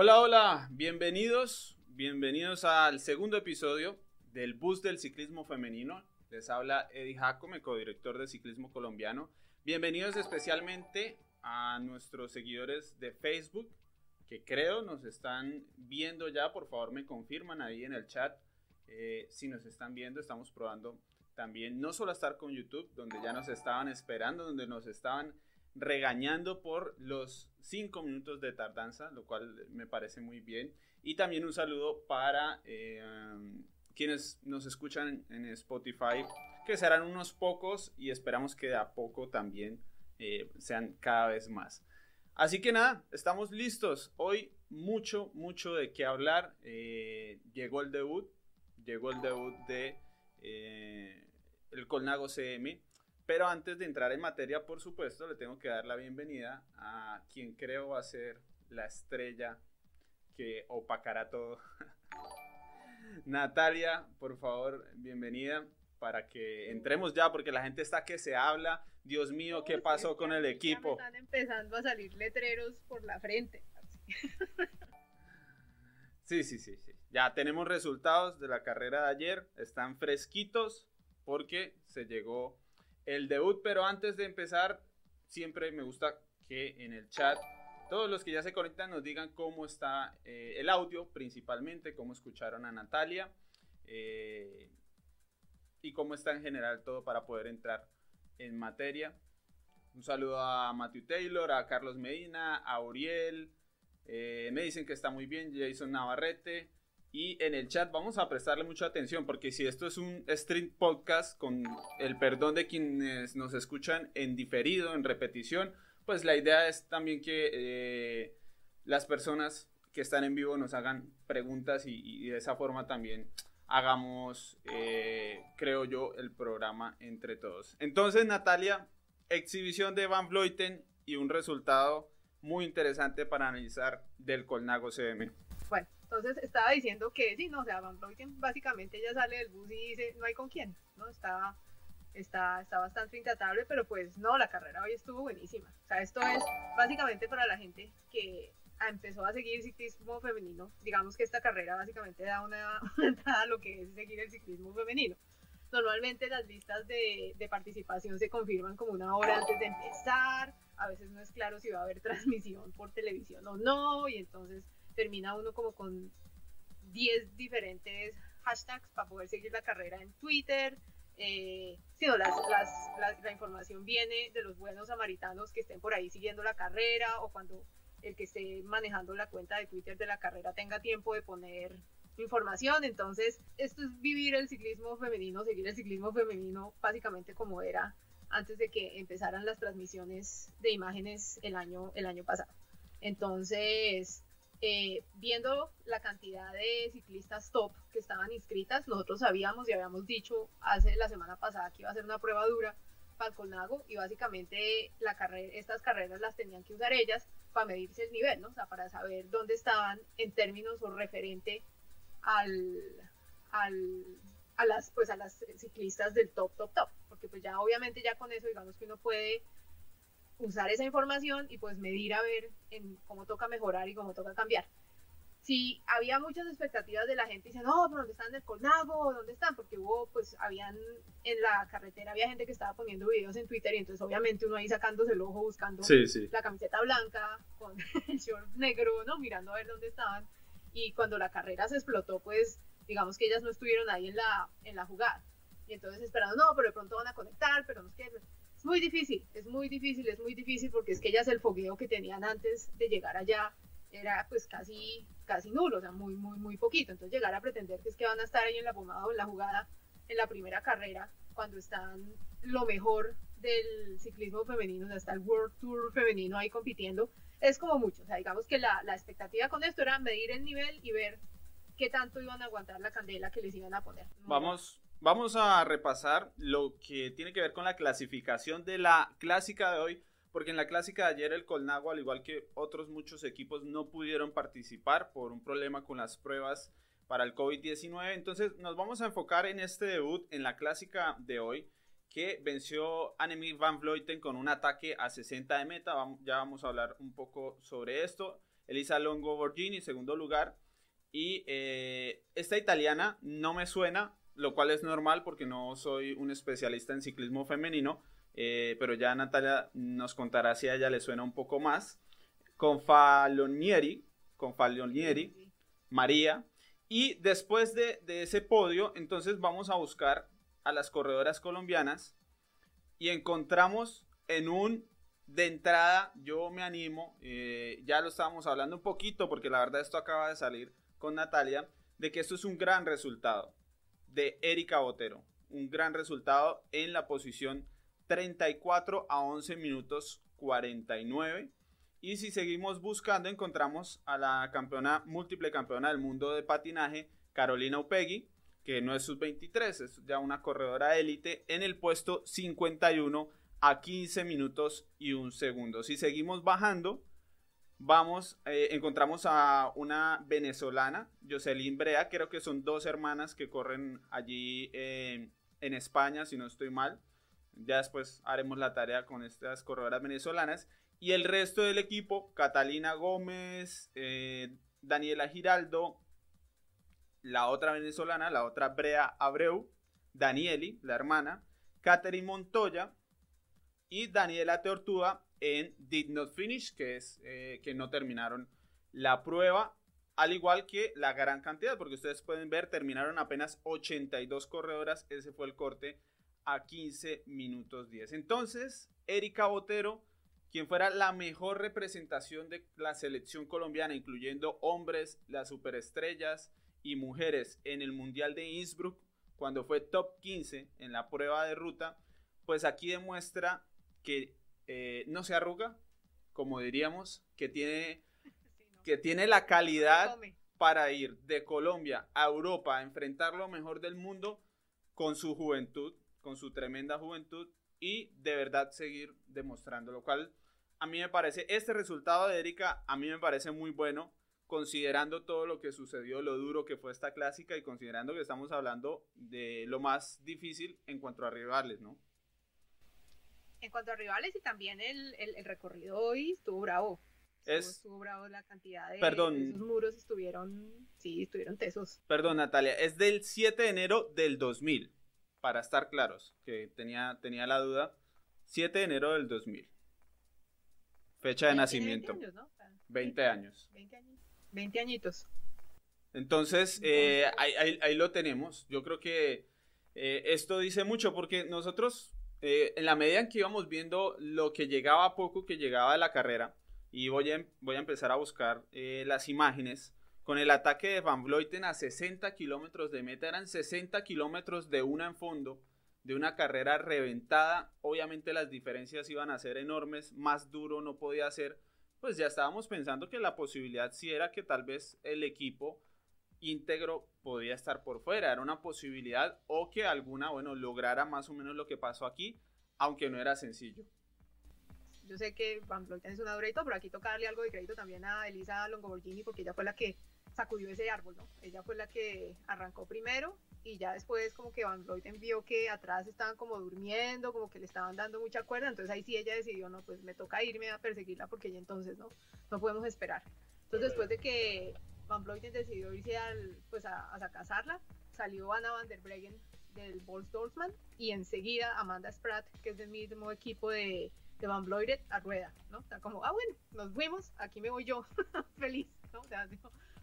Hola, hola, bienvenidos, bienvenidos al segundo episodio del Bus del Ciclismo Femenino. Les habla Eddie Jacome, codirector de Ciclismo Colombiano. Bienvenidos especialmente a nuestros seguidores de Facebook, que creo nos están viendo ya. Por favor, me confirman ahí en el chat eh, si nos están viendo. Estamos probando también no solo estar con YouTube, donde ya nos estaban esperando, donde nos estaban regañando por los cinco minutos de tardanza, lo cual me parece muy bien. Y también un saludo para eh, quienes nos escuchan en Spotify, que serán unos pocos y esperamos que de a poco también eh, sean cada vez más. Así que nada, estamos listos. Hoy mucho, mucho de qué hablar. Eh, llegó el debut, llegó el debut de el Colnago CM pero antes de entrar en materia, por supuesto, le tengo que dar la bienvenida a quien creo va a ser la estrella que opacará todo. Natalia, por favor, bienvenida para que entremos ya, porque la gente está que se habla. Dios mío, ¿qué pasó con el equipo? están empezando a salir letreros por la frente. Sí, sí, sí, sí. Ya tenemos resultados de la carrera de ayer. Están fresquitos porque se llegó el debut, pero antes de empezar, siempre me gusta que en el chat todos los que ya se conectan nos digan cómo está eh, el audio, principalmente, cómo escucharon a Natalia eh, y cómo está en general todo para poder entrar en materia. Un saludo a Matthew Taylor, a Carlos Medina, a Uriel. Eh, me dicen que está muy bien, Jason Navarrete. Y en el chat vamos a prestarle mucha atención porque si esto es un stream podcast con el perdón de quienes nos escuchan en diferido, en repetición, pues la idea es también que eh, las personas que están en vivo nos hagan preguntas y, de esa forma también hagamos, eh, creo yo, el programa entre todos. Entonces, Natalia, exhibición de Van Vleuten y un resultado muy interesante para analizar del Colnago CM. Entonces estaba diciendo que sí, no, o sea, Van Vleuten básicamente ya sale del bus y dice, no hay con quién, ¿no? Está, está, está bastante intratable, pero pues no, la carrera hoy estuvo buenísima. O sea, esto es básicamente para la gente que empezó a seguir ciclismo femenino. Digamos que esta carrera básicamente da una, entrada a lo que es seguir el ciclismo femenino. Normalmente las listas de, de participación se confirman como una hora antes de empezar. A veces no es claro si va a haber transmisión por televisión o no, y entonces termina uno como con 10 diferentes hashtags para poder seguir la carrera en Twitter. Eh, sino las, la información viene de los buenos samaritanos que estén por ahí siguiendo la carrera o cuando el que esté manejando la cuenta de Twitter de la carrera tenga tiempo de poner información. Entonces, esto es vivir el ciclismo femenino, seguir el ciclismo femenino básicamente como era antes de que empezaran las transmisiones de imágenes el año, el año pasado. Entonces, eh, viendo la cantidad de ciclistas top que estaban inscritas, nosotros sabíamos y habíamos dicho hace la semana pasada que iba a ser una prueba dura para el Colnago y básicamente la carrera, estas carreras las tenían que usar ellas para medirse el nivel, ¿no? O sea, para saber dónde estaban en términos o referente al, al, a las pues a las ciclistas del top top top, porque pues ya obviamente ya con eso digamos que uno puede usar esa información y pues medir a ver en cómo toca mejorar y cómo toca cambiar. Si había muchas expectativas de la gente diciendo, no, pero ¿dónde están el Colnago? ¿Dónde están? Porque hubo, pues, habían en la carretera, había gente que estaba poniendo videos en Twitter y entonces obviamente uno ahí sacándose el ojo buscando la camiseta blanca con el short negro, ¿no? Mirando a ver dónde estaban. Y cuando la carrera se explotó, pues, digamos que ellas no estuvieron ahí en la, en la jugada. Y entonces esperando, no, pero de pronto van a conectar, pero no es que muy difícil, es muy difícil, es muy difícil porque es que ellas el fogueo que tenían antes de llegar allá era pues casi, casi nulo, o sea, muy, muy, muy poquito. Entonces llegar a pretender que es que van a estar ahí en la pomada o en la jugada en la primera carrera cuando están lo mejor del ciclismo femenino, o sea, está el World Tour femenino ahí compitiendo, es como mucho. O sea, digamos que la, la expectativa con esto era medir el nivel y ver qué tanto iban a aguantar la candela que les iban a poner. Vamos, Vamos a repasar lo que tiene que ver con la clasificación de la clásica de hoy, porque en la clásica de ayer el Colnago, al igual que otros muchos equipos, no pudieron participar por un problema con las pruebas para el COVID-19. Entonces nos vamos a enfocar en este debut en la clásica de hoy, que venció Annemiek van Vleuten con un ataque a 60 de meta. Ya vamos a hablar un poco sobre esto. Elisa Longo Borgini, segundo lugar. Y eh, esta italiana no me suena, lo cual es normal porque no soy un especialista en ciclismo femenino, eh, pero ya Natalia nos contará si a ella le suena un poco más. Con Falonieri, con Falonieri, María. Y después de, de ese podio, entonces vamos a buscar a las corredoras colombianas y encontramos en un de entrada yo me animo, eh, ya lo estábamos hablando un poquito porque la verdad esto acaba de salir con Natalia, de que esto es un gran resultado de Erika Botero, un gran resultado en la posición 34 a 11 minutos 49. Y si seguimos buscando, encontramos a la campeona, múltiple campeona del mundo de patinaje, Carolina Upegui, que no es sub-23, es ya una corredora élite, en el puesto 51 a 15 minutos y un segundo. Si seguimos bajando, vamos, eh, encontramos a una venezolana, Jocelyn Brea, creo que son dos hermanas que corren allí en España, si no estoy mal. Ya después haremos la tarea con estas corredoras venezolanas. Y el resto del equipo, Catalina Gómez, eh, Daniela Giraldo, la otra venezolana, la otra Brea Abreu, Danieli, la hermana, Catherine Montoya, y Daniela Tortuga en Did Not Finish, que es eh, que no terminaron la prueba, al igual que la gran cantidad, porque ustedes pueden ver, terminaron apenas 82 corredoras, ese fue el corte a 15 minutos 10. Entonces, Erika Botero, quien fuera la mejor representación de la selección colombiana, incluyendo hombres, las superestrellas y mujeres en el Mundial de Innsbruck, cuando fue top 15 en la prueba de ruta, pues aquí demuestra que eh, no se arruga, como diríamos, que tiene, que tiene la calidad para ir de Colombia a Europa a enfrentar lo mejor del mundo con su juventud, con su tremenda juventud y de verdad seguir demostrando, lo cual a mí me parece, este resultado de Erika a mí me parece muy bueno, considerando todo lo que sucedió, lo duro que fue esta clásica y considerando que estamos hablando de lo más difícil en cuanto a rivales, ¿no? En cuanto a rivales y también el, el, recorrido hoy estuvo bravo. Estuvo, bravo la cantidad de, Perdón. esos muros estuvieron, sí, estuvieron tesos. Perdón, Natalia, es del 7 de enero del 2000, para estar claros, que tenía, tenía la duda. 7 de enero del 2000. Fecha de nacimiento. 20 años, ¿no? 20 años. 20 años. 20 añitos. Entonces, eh, ahí, ahí, lo tenemos. Yo creo que eh, esto dice mucho porque nosotros eh, en la medida en que íbamos viendo lo que llegaba poco que llegaba de la carrera, y voy a, voy a empezar a buscar eh, las imágenes, con el ataque de Van Vleuten a 60 kilómetros de meta, eran 60 kilómetros de una en fondo, de una carrera reventada, obviamente las diferencias iban a ser enormes, más duro no podía ser, pues ya estábamos pensando que la posibilidad sí era que tal vez el equipo íntegro podía estar por fuera, era una posibilidad o que alguna, bueno, lograra más o menos lo que pasó aquí, aunque no era sencillo. Yo sé que Van Vleuten es una durito, pero aquí toca darle algo de crédito también a Elisa Longoborghini porque ella fue la que sacudió ese árbol, ¿no? Ella fue la que arrancó primero y ya después como que Van Vleuten vio que atrás estaban como durmiendo, como que le estaban dando mucha cuerda, entonces ahí sí ella decidió, no, pues me toca irme a perseguirla porque ya entonces no, no podemos esperar. Entonces después de que Van Vleuten decidió irse al, pues a, a cazarla. Salió Anna van der Breggen del Bols Dorfman y enseguida Amanda Spratt, que es del mismo equipo de, Van Vleuten, a rueda, ¿no? O como, ah, bueno, nos fuimos, aquí me voy yo, feliz, ¿no? O sea,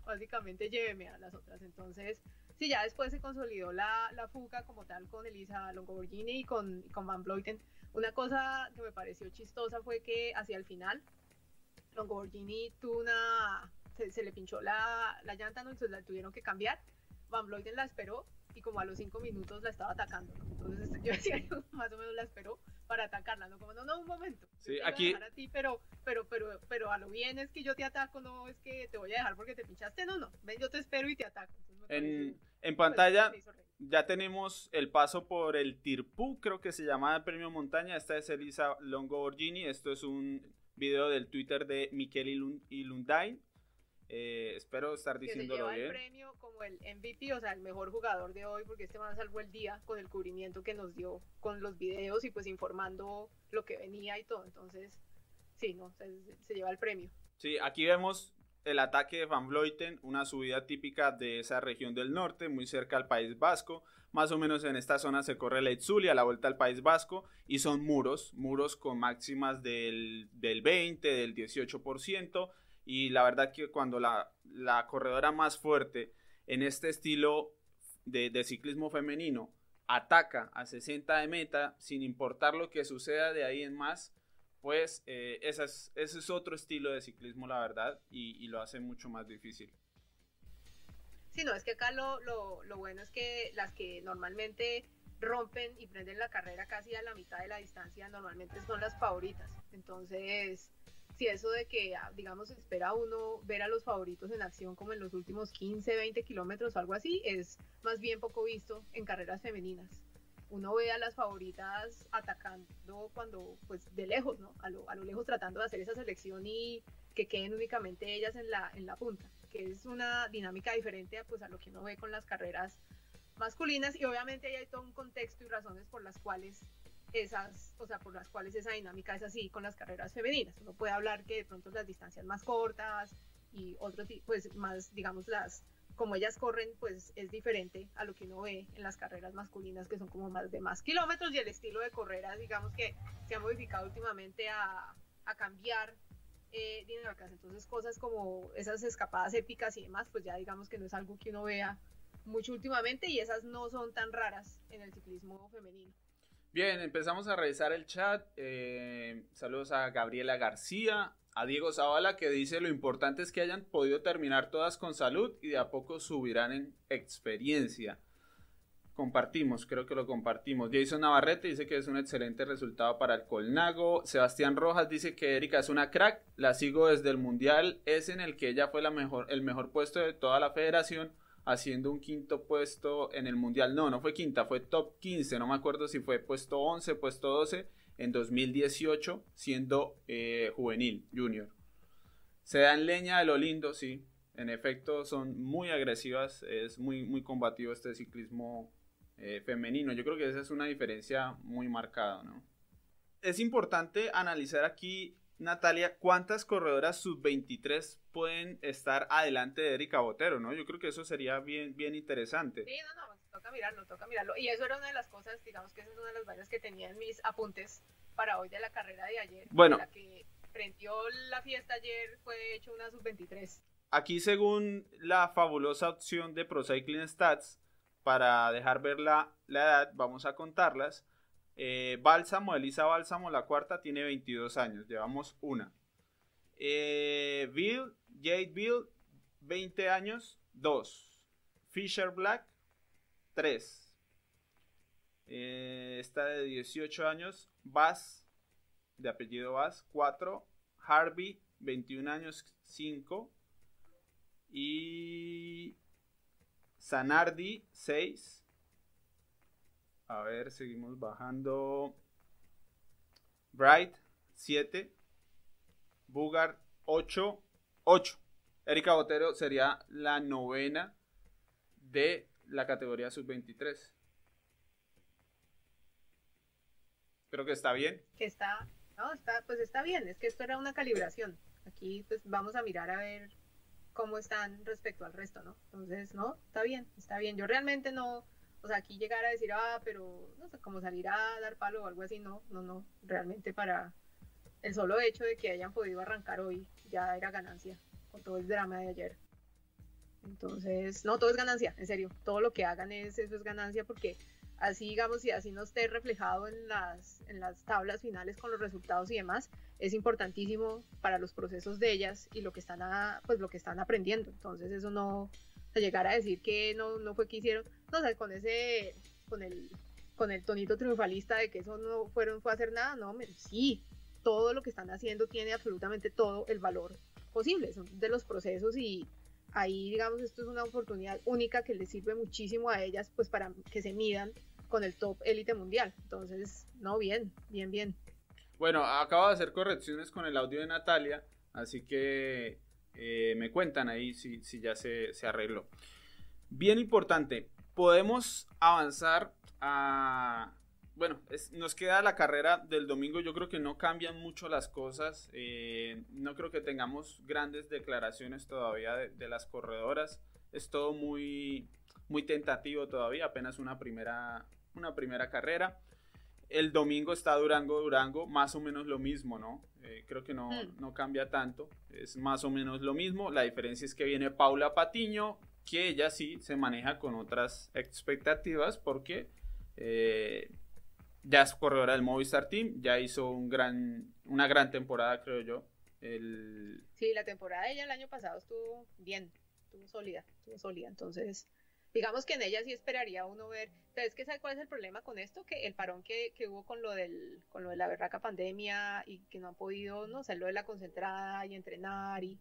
básicamente lléveme a las otras. Entonces, sí, ya después se consolidó la, la fuga como tal con Elisa Longoborghini y con, con Van Vleuten. Una cosa que me pareció chistosa fue que hacia el final, Longoborghini tuvo una se, le pinchó la, la llanta, ¿no? entonces la tuvieron que cambiar. Van Vleuten la esperó y como a los cinco minutos la estaba atacando, Entonces yo decía, más o menos la esperó para atacarla, ¿no? Como, no, no, un momento. Sí, aquí... A ti, pero, pero, pero, pero a lo bien es que yo te ataco, no es que te voy a dejar porque te pinchaste, no, no, ven, yo te espero y te ataco. en, en pantalla ya tenemos el paso por el Tirpú, creo que se llama el premio montaña, esta es Elisa Longo Borgini, esto es un video del Twitter de Miquel Ilundain, eh, espero estar diciéndolo bien. el premio como el MVP, o sea, el mejor jugador de hoy, porque este man salvó el día con el cubrimiento que nos dio con los videos y pues informando lo que venía y todo. Entonces, sí, no, se, lleva el premio. Sí, aquí vemos el ataque de Van Vleuten, una subida típica de esa región del norte, muy cerca al País Vasco. Más o menos en esta zona se corre la Itzulia, la vuelta al País Vasco, y son muros, muros con máximas del, del 20, del 18%. Y la verdad que cuando la, la corredora más fuerte en este estilo de, de ciclismo femenino ataca a 60 de meta, sin importar lo que suceda de ahí en más, pues eh, ese, es, otro estilo de ciclismo, la verdad, y, lo hace mucho más difícil. Sí, no, es que acá lo, lo, bueno es que las que normalmente rompen y prenden la carrera casi a la mitad de la distancia, normalmente son las favoritas. Entonces, si eso de que, ah, digamos, espera uno ver a los favoritos en acción como en los últimos 15, 20 kilómetros o algo así, es más bien poco visto en carreras femeninas uno ve a las favoritas atacando cuando, pues de lejos, ¿no? A lo, a lo lejos tratando de hacer esa selección y que queden únicamente ellas en la, en la punta, que es una dinámica diferente pues, a lo que uno ve con las carreras masculinas y obviamente hay todo un contexto y razones por las cuales esas, o sea, por las cuales esa dinámica es así con las carreras femeninas. Uno puede hablar que de pronto las distancias más cortas y otros, pues más, digamos, las como ellas corren, pues es diferente a lo que uno ve en las carreras masculinas, que son como más de más kilómetros, y el estilo de correras, digamos que se ha modificado últimamente a, a cambiar eh, dinámicas. Entonces, cosas como esas escapadas épicas y demás, pues ya digamos que no es algo que uno vea mucho últimamente, y esas no son tan raras en el ciclismo femenino. Bien, empezamos a revisar el chat. Eh, saludos a Gabriela García, a Diego Zavala que dice lo importante es que hayan podido terminar todas con salud y de a poco subirán en experiencia. Compartimos, creo que lo compartimos. Jason Navarrete dice que es un excelente resultado para el Colnago. Sebastián Rojas dice que Erika es una crack, la sigo desde el Mundial, es en el que ella fue la mejor, el mejor puesto de toda la federación, haciendo un quinto puesto en el Mundial. No, no fue quinta, fue top 15, no me acuerdo si fue puesto 11, puesto 12 en 2018 siendo eh, juvenil, junior. Se dan leña de lo lindo, sí. En efecto, son muy agresivas, es muy, muy combativo este ciclismo eh, femenino. Yo creo que esa es una diferencia muy marcada, ¿no? Es importante analizar aquí, Natalia, cuántas corredoras sub-23 pueden estar adelante de Erika Botero, ¿no? Yo creo que eso sería bien, bien interesante. Sí, no, no, toca mirarlo, toca mirarlo. Y eso era una de las cosas, digamos que esa es una de las vainas que tenía en mis apuntes para hoy de la carrera de ayer. Bueno. La que prendió la fiesta ayer fue hecho una sub-23. Aquí según la fabulosa opción de Pro Cycling Stats, para dejar ver la, edad, vamos a contarlas. Eh, Bálsamo, Elisa Bálsamo, la cuarta, tiene 22 años, llevamos una. Eh, Bill, Jade Bill, 20 años, 2. Fisher Black, 3. Eh, esta de 18 años, Bass, de apellido Bass, 4. Harvey, 21 años, 5. Y Sanardi, 6. A ver, seguimos bajando. Bright, 7. Bugard, 8. 8. Erika Botero sería la novena de la categoría sub-23. Creo que está bien. Que está, no, está, pues está bien, es que esto era una calibración. Aquí pues vamos a mirar a ver cómo están respecto al resto, ¿no? Entonces, no, está bien, está bien. Yo realmente no, o sea, aquí llegar a decir, ah, pero no sé, como salir a dar palo o algo así, no, no, no, realmente para el solo hecho de que hayan podido arrancar hoy ya era ganancia con todo el drama de ayer. Entonces, no, todo es ganancia, en serio. Todo lo que hagan es eso es ganancia porque así, digamos, y así no esté reflejado en las, en las tablas finales con los resultados y demás, es importantísimo para los procesos de ellas y lo que están, pues, lo que están aprendiendo. Entonces, eso no, llegar a decir que no, no fue que hicieron, no, o con ese, con el, con el tonito triunfalista de que eso no fueron, fue hacer nada, no, sí, todo lo que están haciendo tiene absolutamente todo el valor posible, son de los procesos y ahí, digamos, esto es una oportunidad única que les sirve muchísimo a ellas, pues para que se midan con el top élite mundial. Entonces, no, bien, bien, bien. Bueno, acabo de hacer correcciones con el audio de Natalia, así que eh, me cuentan ahí si, si ya se, se, arregló. Bien importante, podemos avanzar a bueno, nos queda la carrera del domingo. Yo creo que no cambian mucho las cosas. Eh, no creo que tengamos grandes declaraciones todavía de, las corredoras. Es todo muy, muy tentativo todavía, apenas una primera, una primera carrera. El domingo está Durango, Durango, más o menos lo mismo, ¿no? Eh, creo que no, hmm. no cambia tanto. Es más o menos lo mismo. La diferencia es que viene Paula Patiño, que ella sí se maneja con otras expectativas porque eh, ya es corredora del Movistar Team, ya hizo un gran, una gran temporada, creo yo. El... Sí, la temporada de ella el año pasado estuvo bien, estuvo sólida, estuvo sólida. Entonces, digamos que en ella sí esperaría uno ver. Pero es que ¿sabe cuál es el problema con esto? Que el parón que, que hubo con lo, del, con lo de la berraca pandemia y que no han podido no lo de la concentrada y entrenar y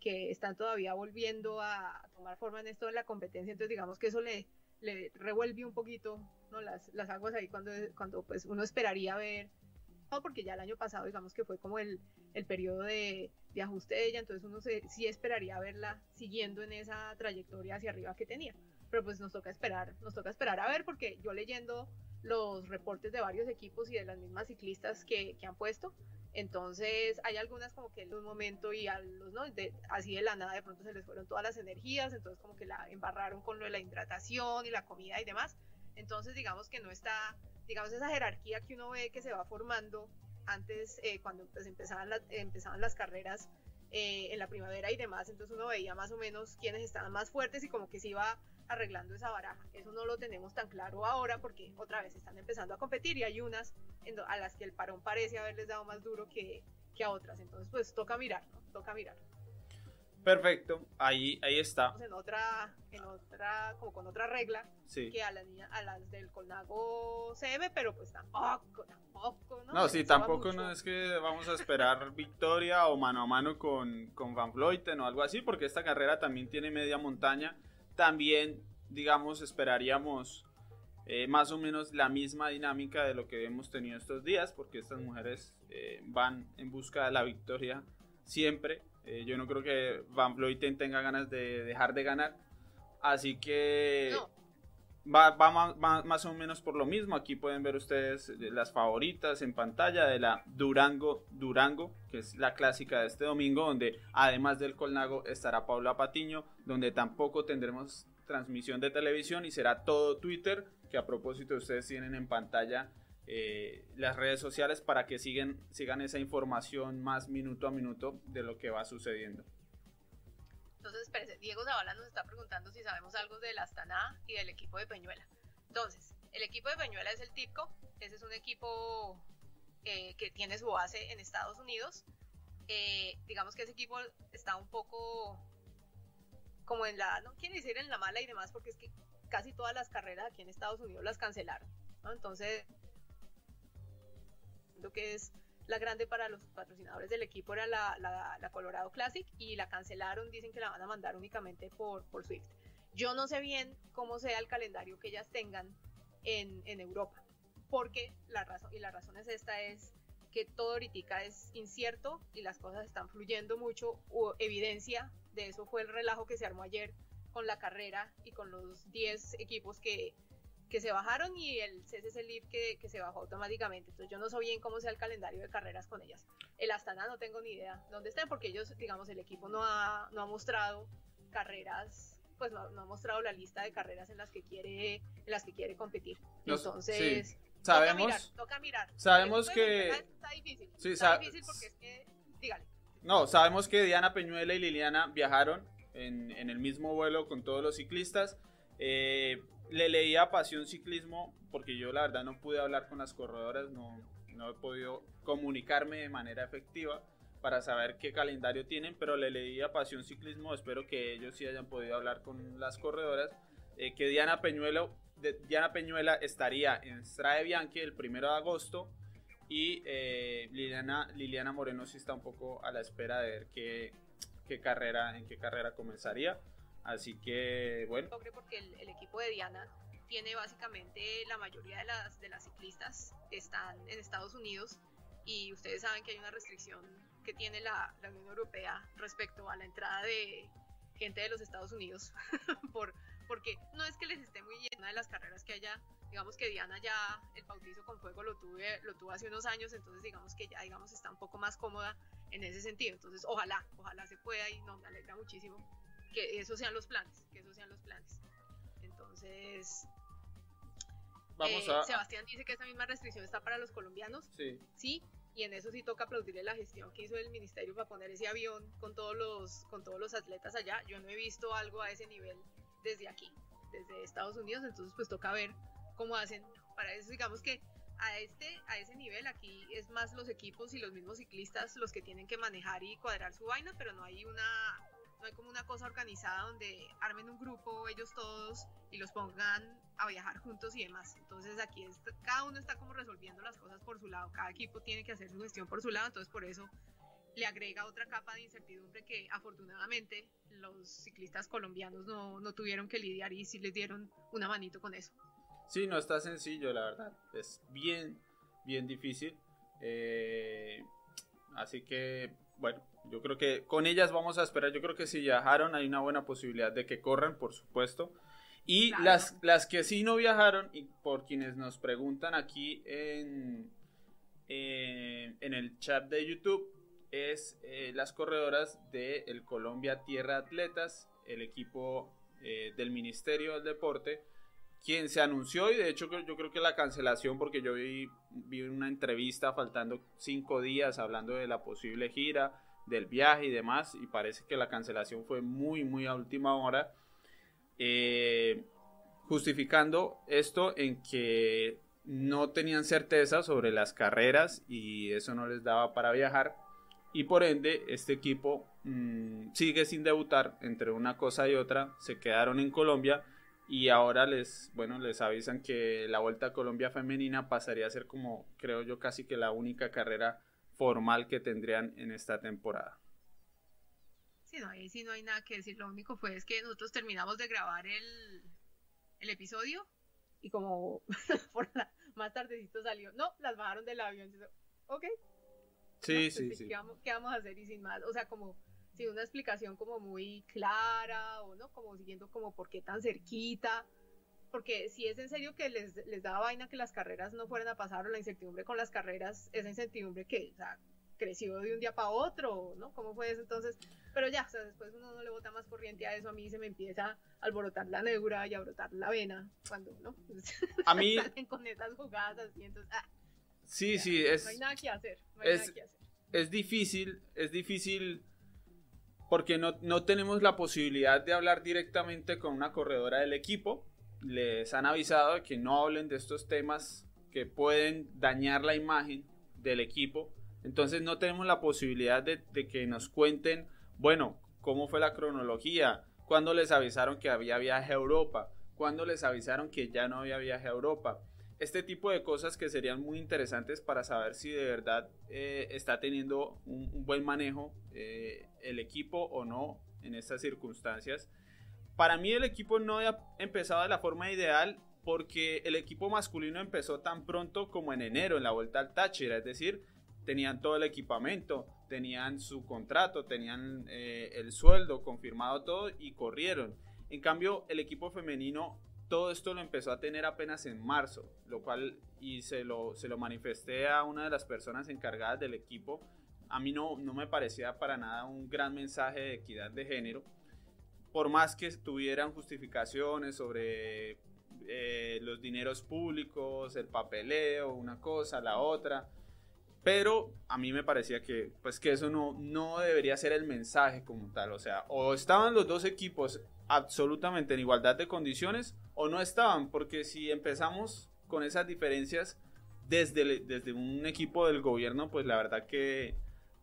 que están todavía volviendo a tomar forma en esto de la competencia. Entonces, digamos que eso le, le revuelve un poquito ¿no? las, las aguas ahí cuando, cuando pues uno esperaría ver, no, porque ya el año pasado digamos que fue como el, el periodo de, de, ajuste de ella, entonces uno se, sí esperaría verla siguiendo en esa trayectoria hacia arriba que tenía. Pero pues nos toca esperar, nos toca esperar a ver, porque yo leyendo los reportes de varios equipos y de las mismas ciclistas que, que han puesto, entonces hay algunas como que en un momento y a los, ¿no? así de la nada de pronto se les fueron todas las energías, entonces como que la embarraron con lo de la hidratación y la comida y demás. Entonces digamos que no está, digamos esa jerarquía que uno ve que se va formando antes eh, cuando pues, empezaban, empezaban las carreras eh, en la primavera y demás, entonces uno veía más o menos quiénes estaban más fuertes y como que se iba arreglando esa baraja. Eso no lo tenemos tan claro ahora porque otra vez están empezando a competir y hay unas a las que el parón parece haberles dado más duro que, que a otras. Entonces, pues toca mirar, ¿no? Toca mirar. Perfecto, ahí, ahí está. En otra, en otra, como con otra regla, que a las niñas, a las del Colnago CM, pero pues tampoco, tampoco, ¿no? No, sí, tampoco no es que vamos a esperar victoria o mano a mano con, con Van Vleuten o algo así, porque esta carrera también tiene media montaña. También, digamos, esperaríamos eh, más o menos la misma dinámica de lo que hemos tenido estos días, porque estas mujeres eh, van en busca de la victoria siempre. Eh, yo no creo que Van Vleuten tenga ganas de dejar de ganar, así que va, va, más, o menos por lo mismo. Aquí pueden ver ustedes las favoritas en pantalla de la Durango Durango, que es la clásica de este domingo, donde además del Colnago estará Paula Patiño, donde tampoco tendremos transmisión de televisión y será todo Twitter que a propósito ustedes tienen en pantalla eh, las redes sociales para que sigan, sigan esa información más minuto a minuto de lo que va sucediendo. Entonces, espérese, Diego Zavala nos está preguntando si sabemos algo del Astana y del equipo de Peñuela. Entonces, el equipo de Peñuela es el TIPCO, ese es un equipo eh, que tiene su base en Estados Unidos. Eh, digamos que ese equipo está un poco como en la, no quiere decir en la mala y demás, porque es que casi todas las carreras aquí en Estados Unidos las cancelaron. Entonces, lo que es la grande para los patrocinadores del equipo era la, la, Colorado Classic y la cancelaron, dicen que la van a mandar únicamente por, por Swift. Yo no sé bien cómo sea el calendario que ellas tengan en, en Europa, porque la razón, y la razón es esta, es que todo ahorita es incierto y las cosas están fluyendo mucho, o evidencia de eso fue el relajo que se armó ayer con la carrera y con los 10 equipos que, que se bajaron y el CCC Leaf que, que, se bajó automáticamente. Entonces yo no sé bien cómo sea el calendario de carreras con ellas. El Astana no tengo ni idea dónde estén porque ellos, digamos, el equipo no ha, no ha mostrado carreras, pues no, no, ha mostrado la lista de carreras en las que quiere, en las que quiere competir. Entonces... Sabemos, toca mirar, sabemos que... Está difícil, está difícil porque es que... Dígale. No, sabemos que Diana Peñuela y Liliana viajaron en, el mismo vuelo con todos los ciclistas. Eh, le leía Pasión Ciclismo porque yo la verdad no pude hablar con las corredoras, no, no he podido comunicarme de manera efectiva para saber qué calendario tienen, pero le leía Pasión Ciclismo, espero que ellos sí hayan podido hablar con las corredoras, eh, que Diana, Peñuelo, Diana Peñuela estaría en Strade Bianchi el primero de agosto y eh, Liliana, Liliana Moreno sí está un poco a la espera de ver qué, qué carrera, en qué carrera comenzaría. Así que, bueno. Porque el, el, equipo de Diana tiene básicamente la mayoría de las, de las ciclistas están en Estados Unidos y ustedes saben que hay una restricción que tiene la, la Unión Europea respecto a la entrada de gente de los Estados Unidos por, porque no es que les esté muy llena de las carreras que haya digamos que Diana ya el bautizo con fuego lo tuve, lo tuvo hace unos años, entonces digamos que ya digamos está un poco más cómoda en ese sentido. Entonces, ojalá, ojalá se pueda y no, me alegra muchísimo que esos sean los planes, que esos sean los planes. Entonces, Vamos eh, Sebastián dice que esa misma restricción está para los colombianos. Sí. Sí, y en eso sí toca aplaudirle la gestión que hizo el ministerio para poner ese avión con todos los con todos los atletas allá. Yo no he visto algo a ese nivel desde aquí, desde Estados Unidos, entonces pues toca ver cómo hacen. Para eso digamos que a este a ese nivel aquí es más los equipos y los mismos ciclistas los que tienen que manejar y cuadrar su vaina, pero no hay una hay como una cosa organizada donde armen un grupo ellos todos y los pongan a viajar juntos y demás. Entonces aquí cada uno está como resolviendo las cosas por su lado, cada equipo tiene que hacer su gestión por su lado, entonces por eso le agrega otra capa de incertidumbre que afortunadamente los ciclistas colombianos no, no tuvieron que lidiar y sí les dieron una manito con eso. Sí, no está sencillo, la verdad. Es bien, bien difícil. Eh, así que, bueno, yo creo que con ellas vamos a esperar. Yo creo que si viajaron hay una buena posibilidad de que corran, por supuesto. Y las, las que sí no viajaron, y por quienes nos preguntan aquí en, en, el chat de YouTube, es eh, las corredoras del el Colombia Tierra Atletas, el equipo eh, del Ministerio del Deporte, quien se anunció y de hecho yo creo que la cancelación, porque yo vi, vi una entrevista faltando cinco días hablando de la posible gira, del viaje y demás, y parece que la cancelación fue muy, muy a última hora. Eh, justificando esto en que no tenían certeza sobre las carreras y eso no les daba para viajar y por ende este equipo mm, sigue sin debutar entre una cosa y otra se quedaron en Colombia y ahora les bueno les avisan que la Vuelta a Colombia femenina pasaría a ser como creo yo casi que la única carrera formal que tendrían en esta temporada Sí, no, ahí sí no hay nada que decir. Lo único fue es que nosotros terminamos de grabar el, el episodio y como por la, más tardecito salió, no, las bajaron del avión. Ok. Sí, sí, pues, sí. ¿qué vamos, ¿qué vamos, a hacer? Y sin más, o sea, como sin una explicación como muy clara o no, como siguiendo como por qué tan cerquita. Porque si es en serio que les, les daba vaina que las carreras no fueran a pasar o la incertidumbre con las carreras, esa incertidumbre que, o sea, creció de un día para otro, ¿no? ¿Cómo fue eso? Entonces, pero ya, o sea, después uno no le bota más corriente a eso, a mí se me empieza a alborotar la neura y a brotar la vena cuando, ¿no? A mí... con esas jugadas así, entonces, ah, Sí, sí, es... No hay nada que hacer, no hay es, nada que hacer. Es difícil, es difícil porque no, no tenemos la posibilidad de hablar directamente con una corredora del equipo. Les han avisado que no hablen de estos temas que pueden dañar la imagen del equipo entonces no tenemos la posibilidad de, que nos cuenten, bueno, cómo fue la cronología, cuándo les avisaron que había viaje a Europa, cuándo les avisaron que ya no había viaje a Europa. Este tipo de cosas que serían muy interesantes para saber si de verdad eh, está teniendo un, buen manejo eh, el equipo o no en estas circunstancias. Para mí el equipo no había empezado de la forma ideal porque el equipo masculino empezó tan pronto como en enero en la vuelta al Táchira, es decir, tenían todo el equipamiento, tenían su contrato, tenían eh, el sueldo confirmado todo y corrieron. En cambio, el equipo femenino todo esto lo empezó a tener apenas en marzo, lo cual y se lo, se lo manifesté a una de las personas encargadas del equipo. A mí no, no me parecía para nada un gran mensaje de equidad de género, por más que tuvieran justificaciones sobre eh, los dineros públicos, el papeleo, una cosa, la otra pero a mí me parecía que, pues que eso no, no debería ser el mensaje como tal. O sea, o estaban los dos equipos absolutamente en igualdad de condiciones o no estaban. Porque si empezamos con esas diferencias desde, desde un equipo del gobierno, pues la verdad que,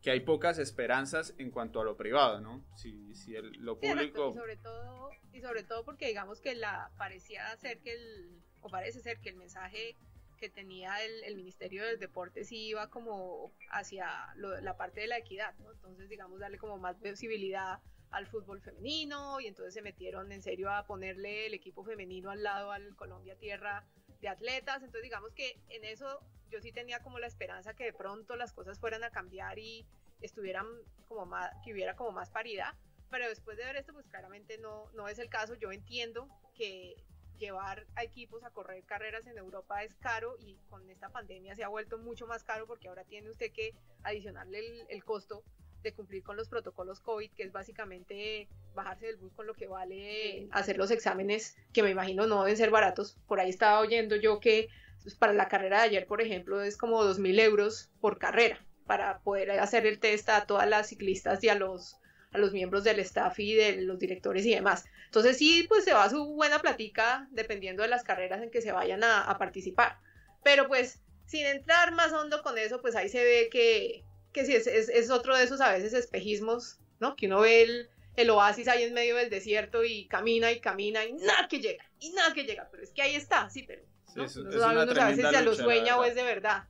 que hay pocas esperanzas en cuanto a lo privado, ¿no? Si, si el, lo público... y, sobre todo, y sobre todo porque digamos que la parecía ser que el, o parece ser que el mensaje que tenía el, Ministerio del Deporte sí iba como hacia la parte de la equidad, ¿no? Entonces, digamos, darle como más visibilidad al fútbol femenino y entonces se metieron en serio a ponerle el equipo femenino al lado al Colombia Tierra de atletas, entonces digamos que en eso yo sí tenía como la esperanza que de pronto las cosas fueran a cambiar y estuvieran como más, que hubiera como más paridad, pero después de ver esto pues claramente no, no es el caso, yo entiendo que llevar a equipos a correr carreras en Europa es caro y con esta pandemia se ha vuelto mucho más caro porque ahora tiene usted que adicionarle el, el costo de cumplir con los protocolos COVID, que es básicamente bajarse del bus con lo que vale hacer los exámenes, que me imagino no deben ser baratos. Por ahí estaba oyendo yo que pues, para la carrera de ayer, por ejemplo, es como 2.000 euros por carrera para poder hacer el test a todas las ciclistas y a los a los miembros del staff y de los directores y demás. Entonces sí, pues se va su buena platica dependiendo de las carreras en que se vayan a, participar. Pero pues sin entrar más hondo con eso, pues ahí se ve que, que sí, es, es, otro de esos a veces espejismos, ¿no? Que uno ve el, el, oasis ahí en medio del desierto y camina y camina y nada que llega, y nada que llega, pero es que ahí está, sí, pero ¿no? Sí, es, a veces ya lo sueña o es de verdad.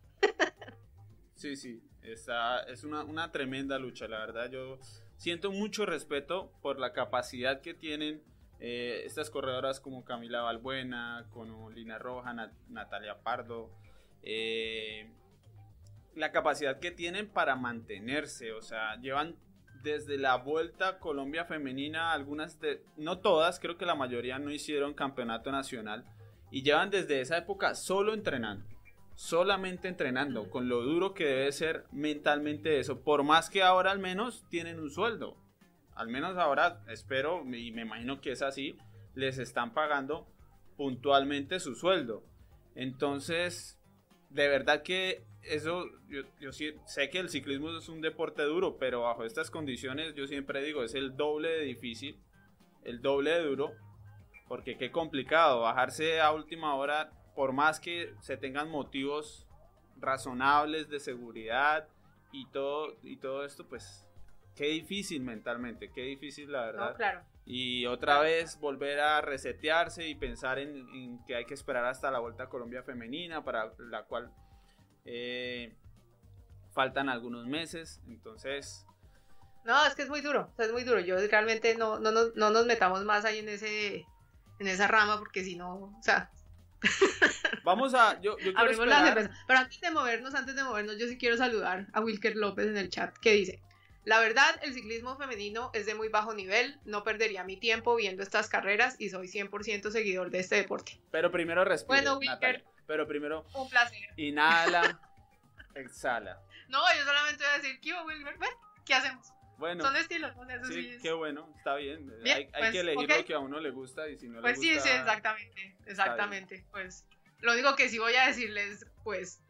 sí, sí, está, es una, una tremenda lucha, la verdad, yo siento mucho respeto por la capacidad que tienen eh, estas corredoras como Camila Balbuena, como Lina Roja, Natalia Pardo, eh, la capacidad que tienen para mantenerse, o sea, llevan desde la Vuelta Colombia Femenina, algunas de, no todas, creo que la mayoría no hicieron campeonato nacional, y llevan desde esa época solo entrenando solamente entrenando, con lo duro que debe ser mentalmente eso, por más que ahora al menos tienen un sueldo, al menos ahora espero y me imagino que es así, les están pagando puntualmente su sueldo. Entonces, de verdad que eso, yo, yo sé que el ciclismo es un deporte duro, pero bajo estas condiciones yo siempre digo, es el doble de difícil, el doble de duro, porque qué complicado, bajarse a última hora por más que se tengan motivos razonables de seguridad y todo, y todo esto, pues qué difícil mentalmente, qué difícil la verdad. claro. Y otra vez volver a resetearse y pensar en, que hay que esperar hasta la Vuelta a Colombia Femenina, para la cual eh, faltan algunos meses. Entonces... No, es que es muy duro, es muy duro. Yo realmente no, no, no, no nos metamos más ahí en ese en esa rama porque si no, o sea, Vamos a. Yo, yo Abrimos la Pero antes de movernos, antes de movernos, yo sí quiero saludar a Wilker López en el chat que dice. La verdad, el ciclismo femenino es de muy bajo nivel, no perdería mi tiempo viendo estas carreras y soy 100% seguidor de este deporte. Pero primero respira. Bueno, Wilker. Pero primero. Un placer. Inhala, exhala. No, yo solamente voy a decir, ¿qué, Wilker? ¿Qué hacemos? Bueno, son estilos, sí, qué bueno, está bien. hay, hay que pues, elegir lo que a uno le gusta y si no pues le gusta. Pues sí, sí, exactamente, exactamente. Pues lo único que sí voy a decirles, pues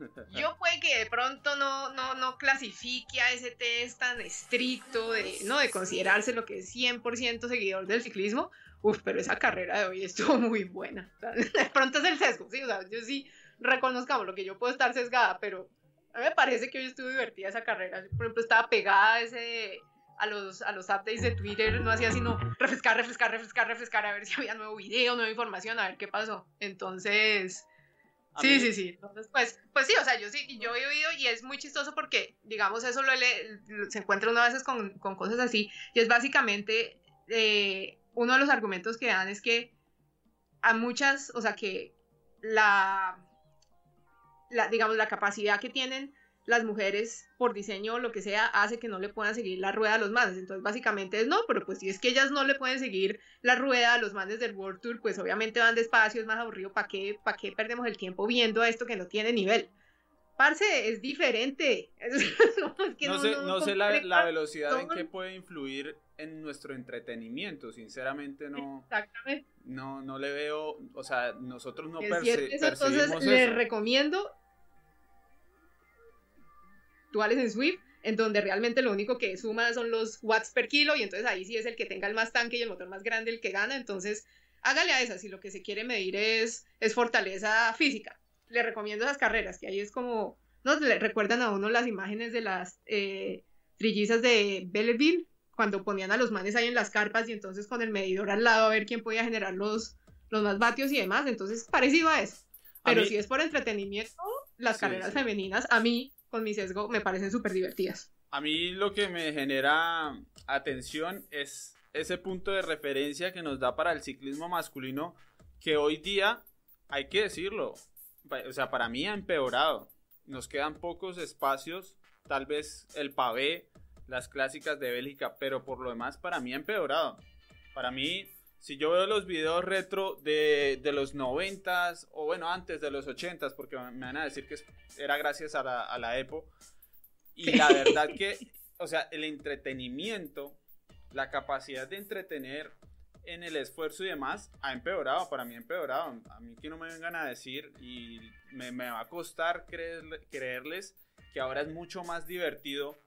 yo puede que de pronto no, no, no clasifique a ese test tan estricto de, ¿no? de considerarse lo que es 100% seguidor del ciclismo. Uf, pero esa carrera de hoy estuvo muy buena. de pronto es el sesgo, sí, o sea, yo sí reconozcamos lo que yo puedo estar sesgada, pero a mí me parece que hoy estuvo divertida esa carrera. Por ejemplo, estaba pegada a, ese, a, los, a los updates de Twitter, no hacía sino refrescar, refrescar, refrescar, refrescar, a ver si había nuevo video, nueva información, a ver qué pasó. Entonces, sí, sí, sí. Entonces, pues, pues sí, o sea, yo sí, yo he oído y es muy chistoso porque, digamos, eso lo, se encuentra uno a veces con, con cosas así y es básicamente eh, uno de los argumentos que dan es que a muchas, o sea, que la la, digamos, la capacidad que tienen las mujeres por diseño o lo que sea hace que no le puedan seguir la rueda a los manes. Entonces básicamente es no, pero pues si es que ellas no le pueden seguir la rueda a los manes del World Tour, pues obviamente van despacio, es más aburrido, ¿para qué, para qué perdemos el tiempo viendo esto que no tiene nivel? Parce, es diferente. no, sé, la, la, velocidad en que puede influir en nuestro entretenimiento, sinceramente no. Exactamente. No, no le veo, o sea, nosotros no percibimos Entonces les recomiendo actuales en Swift, en donde realmente lo único que suma son los watts per kilo y entonces ahí sí es el que tenga el más tanque y el motor más grande el que gana, entonces hágale a esa si lo que se quiere medir es, es fortaleza física. Le recomiendo esas carreras, que ahí es como, no le recuerdan a uno las imágenes de las eh, trillizas de Belleville, cuando ponían a los manes ahí en las carpas y entonces con el medidor al lado a ver quién podía generar los, los más vatios y demás, entonces parecido a eso. Pero si es por entretenimiento, las carreras femeninas a mí con mi sesgo me parecen súper divertidas. A mí lo que me genera atención es ese punto de referencia que nos da para el ciclismo masculino que hoy día, hay que decirlo, o sea, para mí ha empeorado. Nos quedan pocos espacios, tal vez el pavé, las clásicas de Bélgica, pero por lo demás para mí ha empeorado. Para mí si yo veo los videos retro de, de los noventas, o bueno, antes de los ochentas, porque me van a decir que era gracias a la, a la EPO, y la verdad que, o sea, el entretenimiento, la capacidad de entretener en el esfuerzo y demás ha empeorado, para mí ha empeorado. A mí que no me vengan a decir y me, me va a costar creerles que ahora es mucho más divertido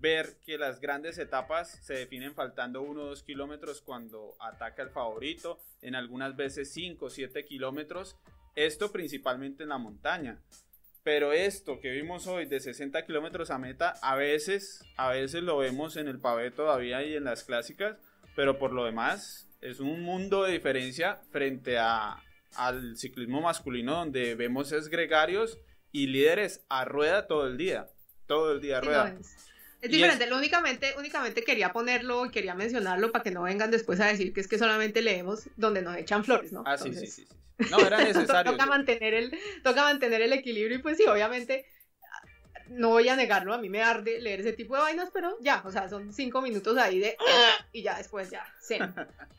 ver que las grandes etapas se definen faltando 1 o 2 kilómetros cuando ataca el favorito, en algunas veces 5 o 7 kilómetros, esto principalmente en la montaña. Pero esto que vimos hoy de 60 kilómetros a meta, a veces, a veces lo vemos en el pavé todavía y en las clásicas, pero por lo demás es un mundo de diferencia frente a, al ciclismo masculino donde vemos es gregarios y líderes a rueda todo el día, todo el día a rueda. Es diferente, Lo únicamente, únicamente quería ponerlo y quería mencionarlo para que no vengan después a decir que es que solamente leemos donde nos echan flores, ¿no? Ah, sí, sí, sí, No, era necesario. toca, mantener el, toca mantener el equilibrio y pues sí, obviamente no voy a negarlo, a mí me arde leer ese tipo de vainas, pero ya, o sea, son cinco minutos ahí de y ya después ya, sí,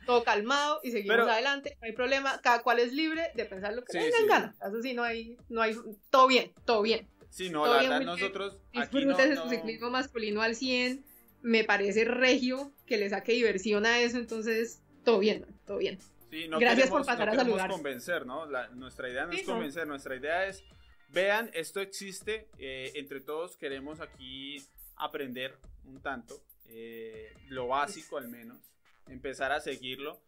todo calmado y seguimos adelante, no hay problema, cada cual es libre de pensar lo que sí, tengan ganas, eso sí, no hay, no hay, todo bien, todo bien. Sí, no, la verdad, nosotros. Aquí no, no... su ciclismo masculino al 100. Me parece regio que le saque diversión a eso, entonces todo bien, todo bien. Sí, no Gracias por pasar a saludar. convencer, ¿no? nuestra idea no es convencer, nuestra idea es, vean, esto existe, eh, entre todos queremos aquí aprender un tanto, eh, lo básico al menos, empezar a seguirlo.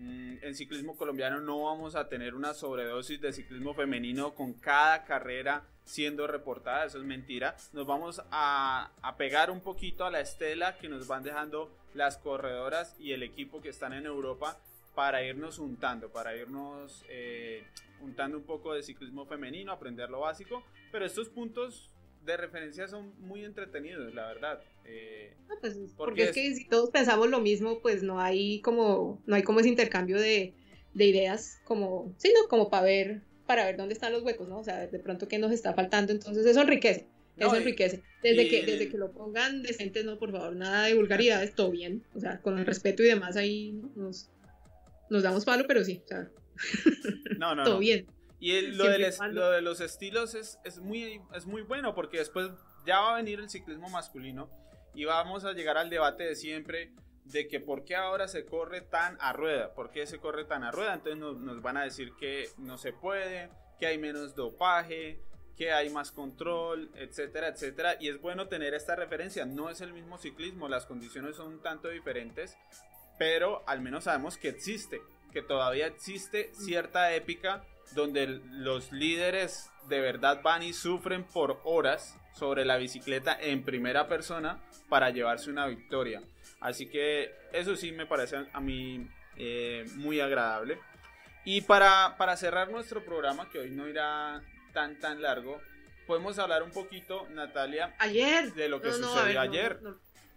Mm, en ciclismo colombiano no vamos a tener una sobredosis de ciclismo femenino con cada carrera siendo reportada, eso es mentira. Nos vamos a, pegar un poquito a la estela que nos van dejando las corredoras y el equipo que están en Europa para irnos untando, para irnos eh, un poco de ciclismo femenino, aprender lo básico, pero estos puntos de referencia son muy entretenidos, la verdad. Eh, pues, porque, es, que si todos pensamos lo mismo, pues no hay como, no hay como ese intercambio de, de ideas, como, sí, ¿no? Como para ver, para ver dónde están los huecos, ¿no? O sea, de pronto qué nos está faltando, entonces eso enriquece. Eso enriquece. Desde, que, desde que lo pongan decentes, no, por favor, nada de vulgaridades, todo bien. O sea, con el respeto y demás ahí nos, nos damos palo, pero sí, o sea, no, no, todo bien. Y lo, de lo, de los estilos es, es, muy, es muy bueno porque después ya va a venir el ciclismo masculino y vamos a llegar al debate de siempre de que por qué ahora se corre tan a rueda, por qué se corre tan a rueda, entonces nos, nos van a decir que no se puede, que hay menos dopaje, que hay más control, etcétera, etcétera. Y es bueno tener esta referencia. No es el mismo ciclismo, las condiciones son un tanto diferentes, pero al menos sabemos que existe, que todavía existe cierta épica donde los líderes de verdad van y sufren por horas sobre la bicicleta en primera persona para llevarse una victoria. Así que eso sí me parece a mí eh, muy agradable. Y para, para cerrar nuestro programa, que hoy no irá tan tan largo, podemos hablar un poquito, Natalia, ayer. de lo que sucedió ayer.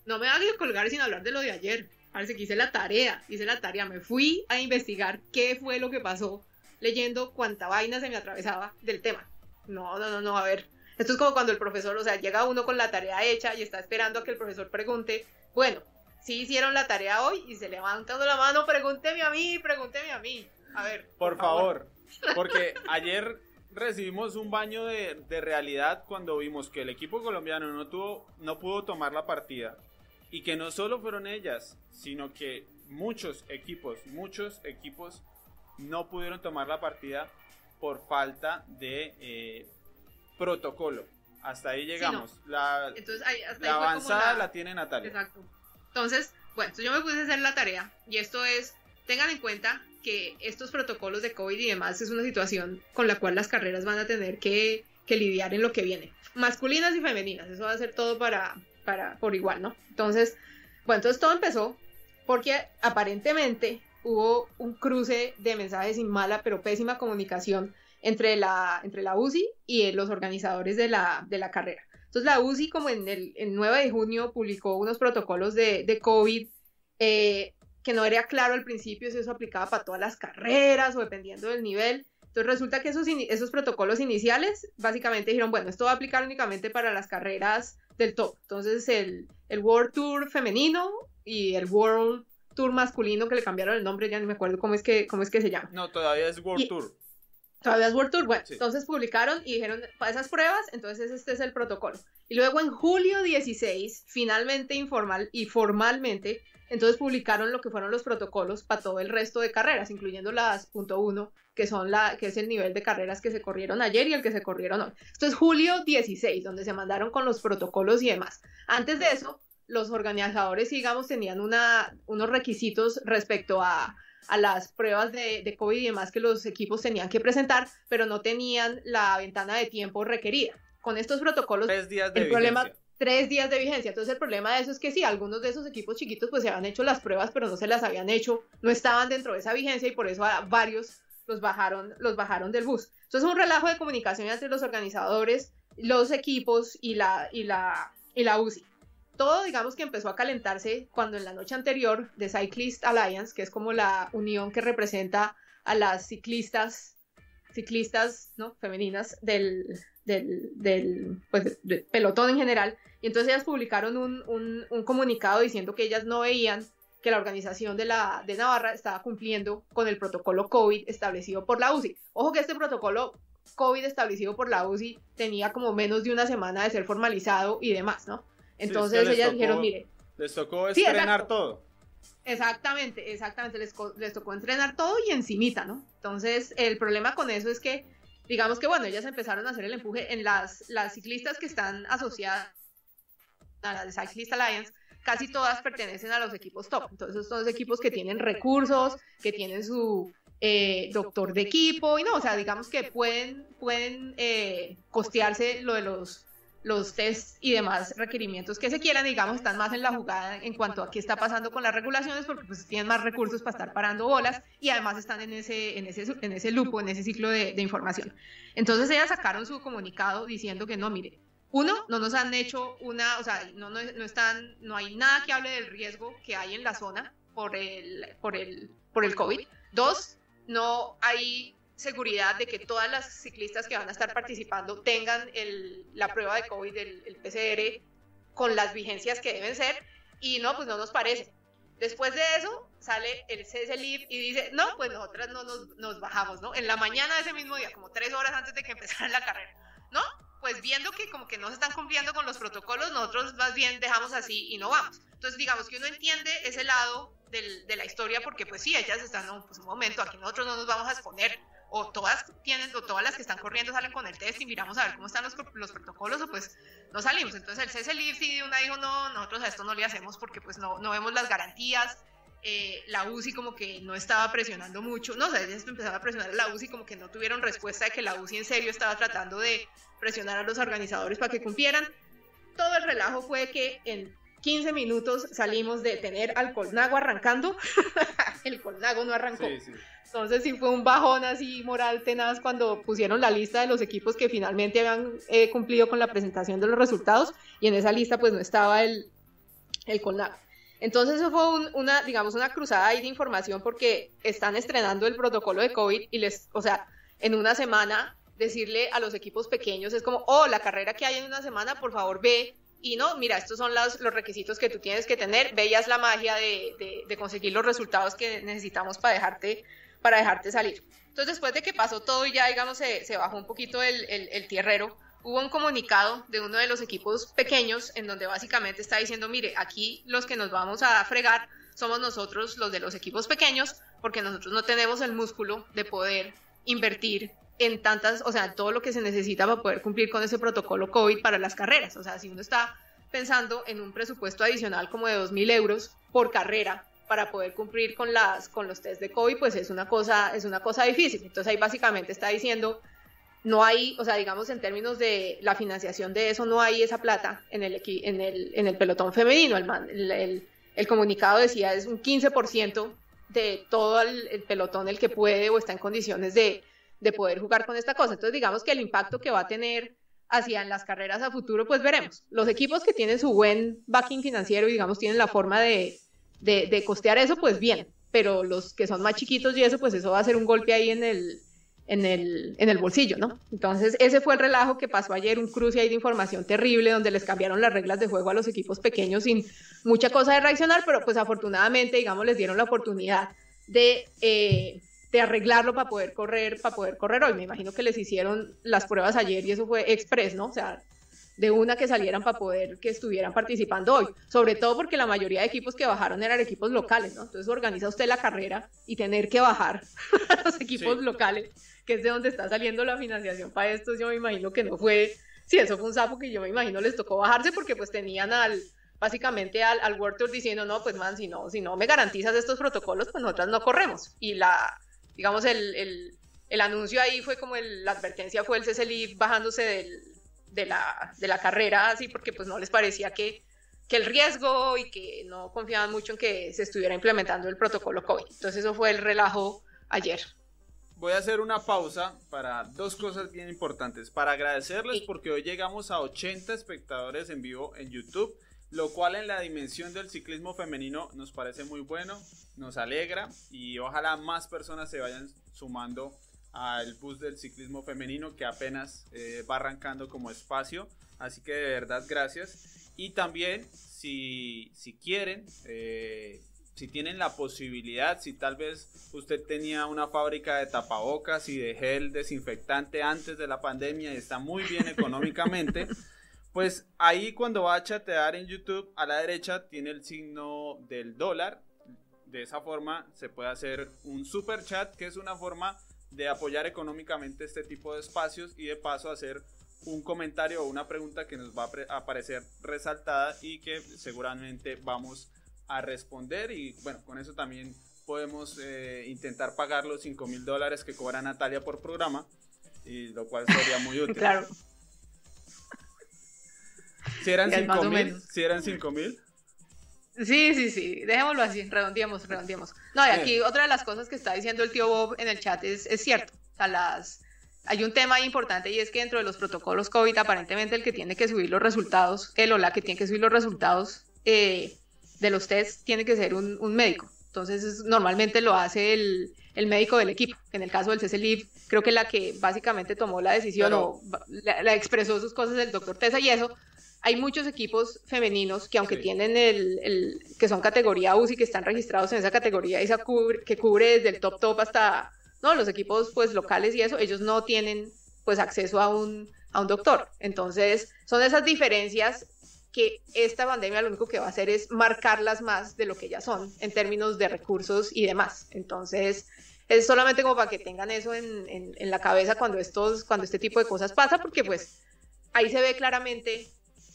No, me hagas colgar sin hablar de lo de ayer. Parece que hice la tarea, hice la tarea, me fui a investigar qué fue lo que pasó leyendo cuánta vaina se me atravesaba del tema. No, no, no, no, a ver. Esto es como cuando el profesor, o sea, llega uno con la tarea hecha y está esperando a que el profesor pregunte, bueno, si hicieron la tarea hoy y se levantando la mano, pregúnteme a mí, pregúnteme a mí. A ver. Por, favor. porque ayer recibimos un baño de, de, realidad cuando vimos que el equipo colombiano no, tuvo, no pudo tomar la partida y que no solo fueron ellas, sino que muchos equipos, muchos equipos no pudieron tomar la partida por falta de eh, protocolo. Hasta ahí llegamos. La, avanzada la... tiene Natalia. Exacto. Entonces, bueno, yo me puse a hacer la tarea y esto es, tengan en cuenta que estos protocolos de COVID y demás es una situación con la cual las carreras van a tener que, que lidiar en lo que viene. Masculinas y femeninas, eso va a ser todo para, para, por igual, ¿no? Entonces, bueno, entonces todo empezó porque aparentemente hubo un cruce de mensajes sin mala pero pésima comunicación entre la, entre la UCI y los organizadores de la, de la carrera. Entonces la UCI como en el 9 de junio publicó unos protocolos de, de COVID eh, que no era claro al principio si eso aplicaba para todas las carreras o dependiendo del nivel. Entonces resulta que esos, esos protocolos iniciales básicamente dijeron, bueno, esto va a aplicar únicamente para las carreras del top. Entonces el, el World Tour femenino y el World Tour masculino que le cambiaron el nombre, ya ni me acuerdo cómo es que, cómo es que se llama. No, todavía es World Tour. Todavía es World Tour. Bueno, entonces publicaron y dijeron, para esas pruebas, entonces este es el protocolo. Y luego en julio 16, finalmente informal y formalmente, entonces publicaron lo que fueron los protocolos para todo el resto de carreras, incluyendo las punto .1, que son la que es el nivel de carreras que se corrieron ayer y el que se corrieron hoy. Esto es julio 16, donde se mandaron con los protocolos y demás. Antes de eso, los organizadores, digamos, tenían una, unos requisitos respecto a, a las pruebas de, de, COVID y demás que los equipos tenían que presentar, pero no tenían la ventana de tiempo requerida. Con estos protocolos, tres días de el problema, tres días de vigencia. Entonces el problema de eso es que sí, algunos de esos equipos chiquitos pues se habían hecho las pruebas, pero no se las habían hecho, no estaban dentro de esa vigencia y por eso a varios los bajaron, los bajaron del bus. Entonces es un relajo de comunicación entre los organizadores, los equipos y la, y la, y la UCI todo digamos que empezó a calentarse cuando en la noche anterior de Cyclist Alliance, que es como la unión que representa a las ciclistas, ciclistas ¿no? femeninas del, del, pues, pelotón en general, y entonces ellas publicaron un, un, comunicado diciendo que ellas no veían que la organización de, la, de Navarra estaba cumpliendo con el protocolo COVID establecido por la UCI. Ojo que este protocolo COVID establecido por la UCI tenía como menos de una semana de ser formalizado y demás, ¿no? Entonces ellas dijeron, mire. Les tocó entrenar todo. Exactamente, exactamente. Les, les, tocó entrenar todo y encimita, ¿no? Entonces, el problema con eso es que, digamos que, bueno, ellas empezaron a hacer el empuje en las, las ciclistas que están asociadas a la de Cyclist Alliance, casi todas pertenecen a los equipos top. Entonces, son los equipos que tienen recursos, que tienen su eh, doctor de equipo, y no, o sea, digamos que pueden, pueden eh, costearse lo de los los test y demás requerimientos que se quieran, digamos, están más en la jugada en cuanto a qué está pasando con las regulaciones, porque pues tienen más recursos para estar parando bolas y además están en ese, en ese, en ese lupo, en ese ciclo de, información. Entonces ellas sacaron su comunicado diciendo que no, mire, uno, no nos han hecho una, o sea, no, no, no, están, no hay nada que hable del riesgo que hay en la zona por el, por el, por el COVID. Dos, no hay seguridad de que todas las ciclistas que van a estar participando tengan el, la prueba de COVID, el, el, PCR, con las vigencias que deben ser, y no, pues no nos parece. Después de eso sale el CSLIF y dice, no, pues nosotras no nos, nos, bajamos, ¿no? En la mañana de ese mismo día, como tres horas antes de que empezara la carrera, ¿no? Pues viendo que como que no se están cumpliendo con los protocolos, nosotros más bien dejamos así y no vamos. Entonces, digamos que uno entiende ese lado del, de la historia porque pues sí, ellas están, no, pues un momento, aquí nosotros no nos vamos a exponer o todas tienen, o todas las que están corriendo salen con el test y miramos a ver cómo están los, los protocolos, o pues no salimos. Entonces el CSLIF sí una dijo, no, nosotros a esto no le hacemos porque pues no, no vemos las garantías. Eh, la UCI como que no estaba presionando mucho, no, o sea, empezaron a presionar a la UCI como que no tuvieron respuesta de que la UCI en serio estaba tratando de presionar a los organizadores para que cumplieran. Todo el relajo fue que en 15 minutos salimos de tener al Colnago arrancando, el Colnago no arrancó. Sí, sí. Entonces sí fue un bajón así moral tenaz cuando pusieron la lista de los equipos que finalmente habían eh, cumplido con la presentación de los resultados y en esa lista pues no estaba el, el CONAC. Entonces eso fue una, digamos, una cruzada ahí de información porque están estrenando el protocolo de COVID y les, o sea, en una semana decirle a los equipos pequeños es como, oh, la carrera que hay en una semana, por favor ve y no, mira, estos son los, requisitos que tú tienes que tener, veías la magia de, conseguir los resultados que necesitamos para dejarte salir. Entonces, después de que pasó todo y ya, digamos, se, bajó un poquito el, el, tierrero, hubo un comunicado de uno de los equipos pequeños en donde básicamente está diciendo, mire, aquí los que nos vamos a fregar somos nosotros, los de los equipos pequeños, porque nosotros no tenemos el músculo de poder invertir en tantas, o sea, todo lo que se necesita para poder cumplir con ese protocolo COVID para las carreras. O sea, si uno está pensando en un presupuesto adicional como de 2.000 euros por carrera, para poder cumplir con las con los test de COVID, pues es una cosa es una cosa difícil. Entonces ahí básicamente está diciendo no hay, o sea, digamos en términos de la financiación de eso no hay esa plata en el en el en el pelotón femenino. El, el, comunicado decía es un 15% de todo el, pelotón el que puede o está en condiciones de, de poder jugar con esta cosa. Entonces digamos que el impacto que va a tener hacia las carreras a futuro, pues veremos. Los equipos que tienen su buen backing financiero y digamos tienen la forma de, de, costear eso, pues bien, pero los que son más chiquitos y eso, pues eso va a ser un golpe ahí en el, en el, en el bolsillo, ¿no? Entonces, ese fue el relajo que pasó ayer, un cruce ahí de información terrible, donde les cambiaron las reglas de juego a los equipos pequeños sin mucha cosa de reaccionar, pero pues afortunadamente, digamos, les dieron la oportunidad de, eh, de arreglarlo para poder correr, para poder correr hoy. Me imagino que les hicieron las pruebas ayer y eso fue express, ¿no? O sea, de una que salieran para poder que estuvieran participando hoy, sobre todo porque la mayoría de equipos que bajaron eran equipos locales, ¿no? Entonces organiza usted la carrera y tener que bajar a los equipos locales que es de donde está saliendo la financiación para esto, yo me imagino que no fue, sí, eso fue un sapo que yo me imagino les tocó bajarse porque pues tenían al, básicamente al, al World Tour diciendo, no, pues man, si no, si no me garantizas estos protocolos, pues nosotras no corremos. Y la, digamos, el, el, el anuncio ahí fue como el, la advertencia fue el CCLI bajándose del, de, la, de la carrera, así porque pues no les parecía que, que el riesgo y que no confiaban mucho en que se estuviera implementando el protocolo COVID. Entonces eso fue el relajo ayer voy a hacer una pausa para dos cosas bien importantes. Para agradecerles porque hoy llegamos a 80 espectadores en vivo en YouTube, lo cual en la dimensión del ciclismo femenino nos parece muy bueno, nos alegra y ojalá más personas se vayan sumando al bus del ciclismo femenino que apenas eh, va arrancando como espacio. Así que de verdad gracias. Y también si, si quieren... Eh, si tienen la posibilidad, si tal vez usted tenía una fábrica de tapabocas y de gel desinfectante antes de la pandemia y está muy bien económicamente, pues ahí cuando va a chatear en YouTube, a la derecha tiene el signo del dólar. De esa forma se puede hacer un super chat, que es una forma de apoyar económicamente este tipo de espacios y de paso hacer un comentario o una pregunta que nos va a aparecer resaltada y que seguramente vamos a responder y bueno, con eso también podemos eh, intentar pagar los 5 mil dólares que cobra Natalia por programa, y lo cual sería muy útil. claro. Si eran 5 mil, si eran 5 mil. Sí, sí, sí, dejémoslo así, redondeemos, redondeemos. No, y aquí otra de las cosas que está diciendo el tío Bob en el chat es, es cierto. O sea, las, hay un tema importante y es que dentro de los protocolos COVID, aparentemente el que tiene que subir los resultados, el o la que tiene que subir los resultados, eh, de los test tiene que ser un, médico. Entonces, normalmente lo hace el, médico del equipo. En el caso del CCLIF, creo que la que básicamente tomó la decisión o la, expresó sus cosas el doctor Tessa y eso. Hay muchos equipos femeninos que aunque tienen el, que son categoría UCI, que están registrados en esa categoría esa que cubre desde el top top hasta no los equipos pues locales y eso, ellos no tienen pues acceso a un, a un doctor. Entonces, son esas diferencias que esta pandemia lo único que va a hacer es marcarlas más de lo que ya son en términos de recursos y demás. Entonces, es solamente como para que tengan eso en, en, la cabeza cuando, estos, cuando este tipo de cosas pasa, porque pues ahí se ve claramente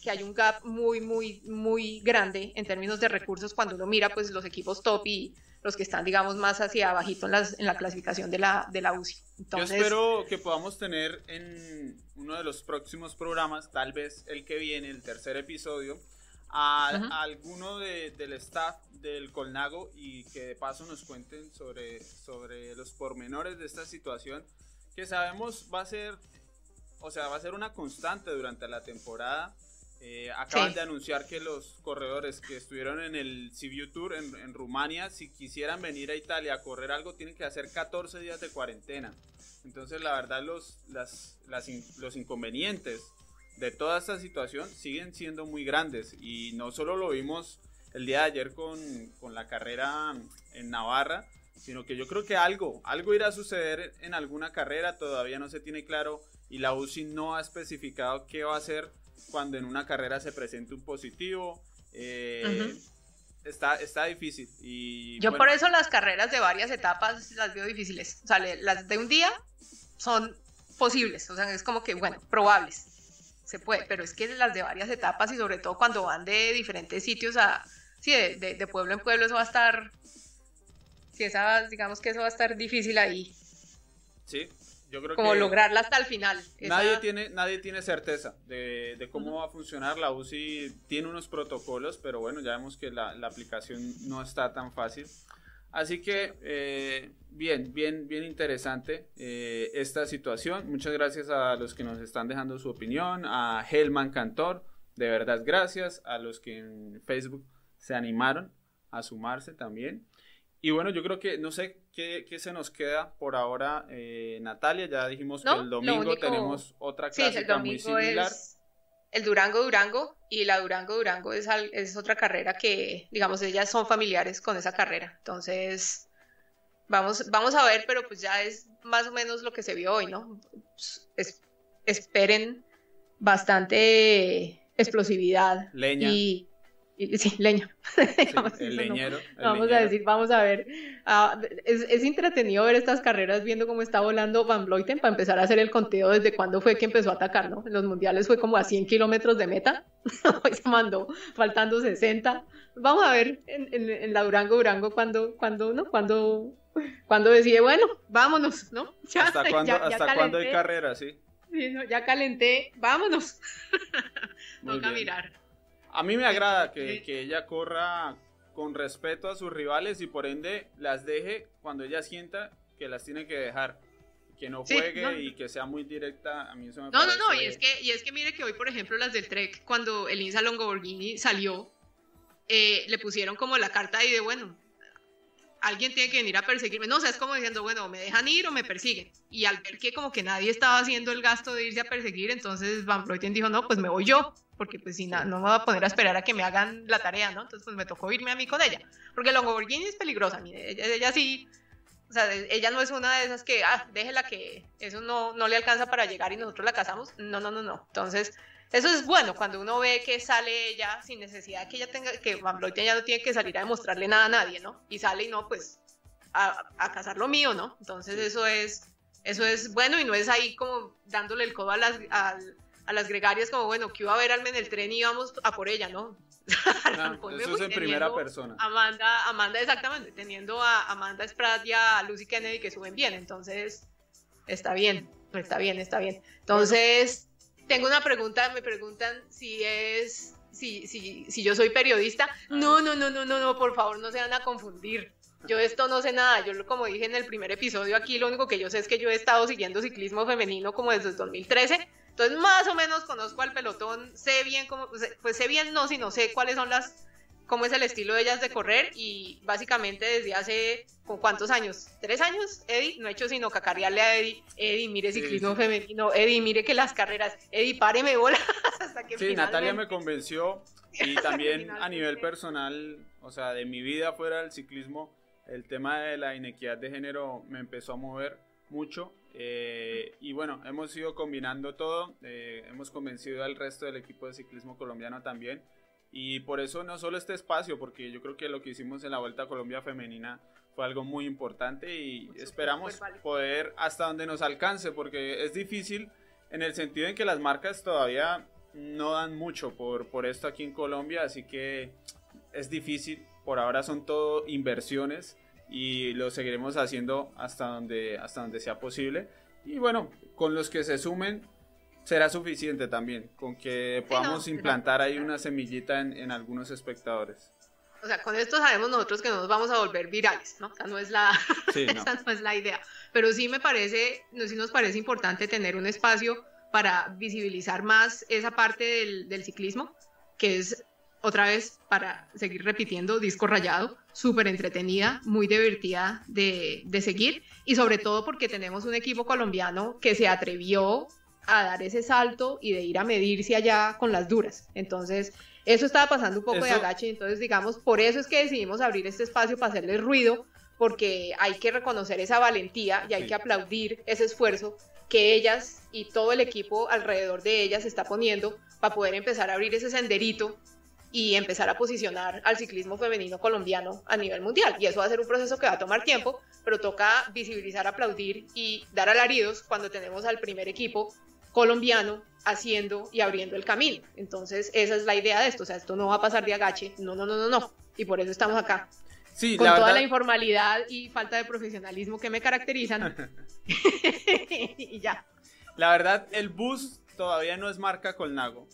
que hay un gap muy, muy, muy grande en términos de recursos. Cuando uno mira pues los equipos top y los que están, digamos, más hacia abajito en, las, en la clasificación de la, de la UCI. Entonces, Yo espero que podamos tener en uno de los próximos programas, tal vez el que viene, el tercer episodio, a, alguno de, del staff del Colnago y que de paso nos cuenten sobre, sobre los pormenores de esta situación que sabemos va a ser, o sea, va a ser una constante durante la temporada eh, acaban de anunciar que los corredores que estuvieron en el Sibiu Tour en, Rumania, si quisieran venir a Italia a correr algo, tienen que hacer 14 días de cuarentena. Entonces, la verdad, los, las, los inconvenientes de toda esta situación siguen siendo muy grandes. Y no solo lo vimos el día de ayer con, con la carrera en Navarra, sino que yo creo que algo, algo irá a suceder en alguna carrera, todavía no se tiene claro y la UCI no ha especificado qué va a hacer cuando en una carrera se presente un positivo. Eh, está, está difícil. Y, Yo por eso las carreras de varias etapas las veo difíciles. O sea, las de un día son posibles, o sea, es como que, bueno, probables. Se puede, pero es que las de varias etapas y sobre todo cuando van de diferentes sitios a, sí, de, de pueblo en pueblo, eso va a estar, sí, esa, digamos que eso va a estar difícil ahí. Sí, yo creo como lograrla hasta el final. Nadie, tiene, nadie tiene certeza de, de cómo va a funcionar. La UCI tiene unos protocolos, pero bueno, ya vemos que la, la aplicación no está tan fácil. Así que, eh, bien, bien, bien interesante eh, esta situación. Muchas gracias a los que nos están dejando su opinión, a Helman Cantor, de verdad gracias, a los que en Facebook se animaron a sumarse también. Y bueno, yo creo que no sé qué, qué se nos queda por ahora, eh, Natalia. Ya dijimos que el domingo tenemos otra clásica muy similar. el Durango Durango y la Durango Durango es, es otra carrera que, digamos, ellas son familiares con esa carrera. Entonces, vamos, vamos a ver, pero pues ya es más o menos lo que se vio hoy, ¿no? esperen bastante explosividad. Leña. Y, sí, leña. el leñero. vamos a decir, vamos a ver. Ah, es, es, entretenido ver estas carreras viendo cómo está volando Van Vleuten para empezar a hacer el conteo desde cuándo fue que empezó a atacar, ¿no? En los mundiales fue como a 100 kilómetros de meta. Hoy se mandó faltando 60. Vamos a ver en, en, la Durango Durango cuando, cuando, ¿no? Cuando, cuando decide, bueno, vámonos, ¿no? ¿Hasta cuándo, hasta cuándo hay carrera, sí? Sí, ya calenté, vámonos. Toca mirar. A mí me agrada que, que, ella corra con respeto a sus rivales y por ende las deje cuando ella sienta que las tiene que dejar. Que no juegue y que sea muy directa, a mí eso me No, no, no, y es, que, y es que mire que hoy, por ejemplo, las del Trek, cuando el Insa Longoborghini salió, eh, le pusieron como la carta ahí de, bueno, alguien tiene que venir a perseguirme. No, o sea, es como diciendo, bueno, me dejan ir o me persiguen. Y al ver que como que nadie estaba haciendo el gasto de irse a perseguir, entonces Van Vleuten dijo, no, pues me voy yo, porque pues si no, no me voy a poner a esperar a que me hagan la tarea, ¿no? Entonces pues me tocó irme a mí con ella. Porque Longoborghini es peligrosa, mire, ella, sí, o sea, ella no es una de esas que, ah, déjela que eso no, no le alcanza para llegar y nosotros la casamos. No, no, no, no. Entonces, eso es bueno cuando uno ve que sale ella sin necesidad que ella tenga, que Van Vleuten ya no tiene que salir a demostrarle nada a nadie, ¿no? Y sale y no, pues a, a cazar lo mío, ¿no? Entonces eso es, eso es bueno y no es ahí como dándole el codo a las, a, las gregarias como, bueno, que iba a ver alme en el tren y íbamos a por ella, ¿no? Eso es en primera persona. Amanda, Amanda, exactamente, teniendo a Amanda Spratt y a Lucy Kennedy que suben bien, entonces está bien, está bien, está bien. Entonces tengo una pregunta, me preguntan si es, si, si, si yo soy periodista. No, no, no, no, no, no, por favor, no se van a confundir. Yo de esto no sé nada, yo como dije en el primer episodio aquí, lo único que yo sé es que yo he estado siguiendo ciclismo femenino como desde 2013, entonces más o menos conozco al pelotón, sé bien cómo, pues sé bien no, sino sé cuáles son las cómo es el estilo de ellas de correr y básicamente desde hace cuántos años, tres años, Eddie, no he hecho sino cacarearle a Eddie, Eddie, mire ciclismo femenino, Eddie, mire que las carreras, Eddie, páreme bola hasta que Sí, Natalia me convenció y también a nivel personal, o sea, de mi vida fuera del ciclismo, el tema de la inequidad de género me empezó a mover mucho eh, y bueno, hemos ido combinando todo, eh, hemos convencido al resto del equipo de ciclismo colombiano también y por eso no solo este espacio, porque yo creo que lo que hicimos en la Vuelta a Colombia Femenina fue algo muy importante y esperamos poder hasta donde nos alcance, porque es difícil en el sentido en que las marcas todavía no dan mucho por, por esto aquí en Colombia, así que es difícil. Por ahora son todo inversiones y lo seguiremos haciendo hasta donde, hasta donde sea posible. Y bueno, con los que se sumen, será suficiente también, con que podamos implantar ahí una semillita en, algunos espectadores. O sea, con esto sabemos nosotros que no nos vamos a volver virales, ¿no? Esa no es la, no. es la idea. Pero sí me parece, no, sí nos parece importante tener un espacio para visibilizar más esa parte del, del ciclismo, que es otra vez, para seguir repitiendo, disco rayado, súper entretenida, muy divertida de, de, seguir y sobre todo porque tenemos un equipo colombiano que se atrevió a dar ese salto y de ir a medirse allá con las duras. Entonces, eso estaba pasando un poco de agache, entonces digamos, por eso es que decidimos abrir este espacio para hacerle ruido, porque hay que reconocer esa valentía y hay que aplaudir ese esfuerzo que ellas y todo el equipo alrededor de ellas está poniendo para poder empezar a abrir ese senderito y empezar a posicionar al ciclismo femenino colombiano a nivel mundial. Y eso va a ser un proceso que va a tomar tiempo, pero toca visibilizar, aplaudir y dar alaridos cuando tenemos al primer equipo colombiano haciendo y abriendo el camino. Entonces, esa es la idea de esto. O sea, esto no va a pasar de agache. No, no, no, no, no. Y por eso estamos acá. Sí, con toda la informalidad y falta de profesionalismo que me caracterizan. y ya. La verdad, el bus todavía no es marca Colnago.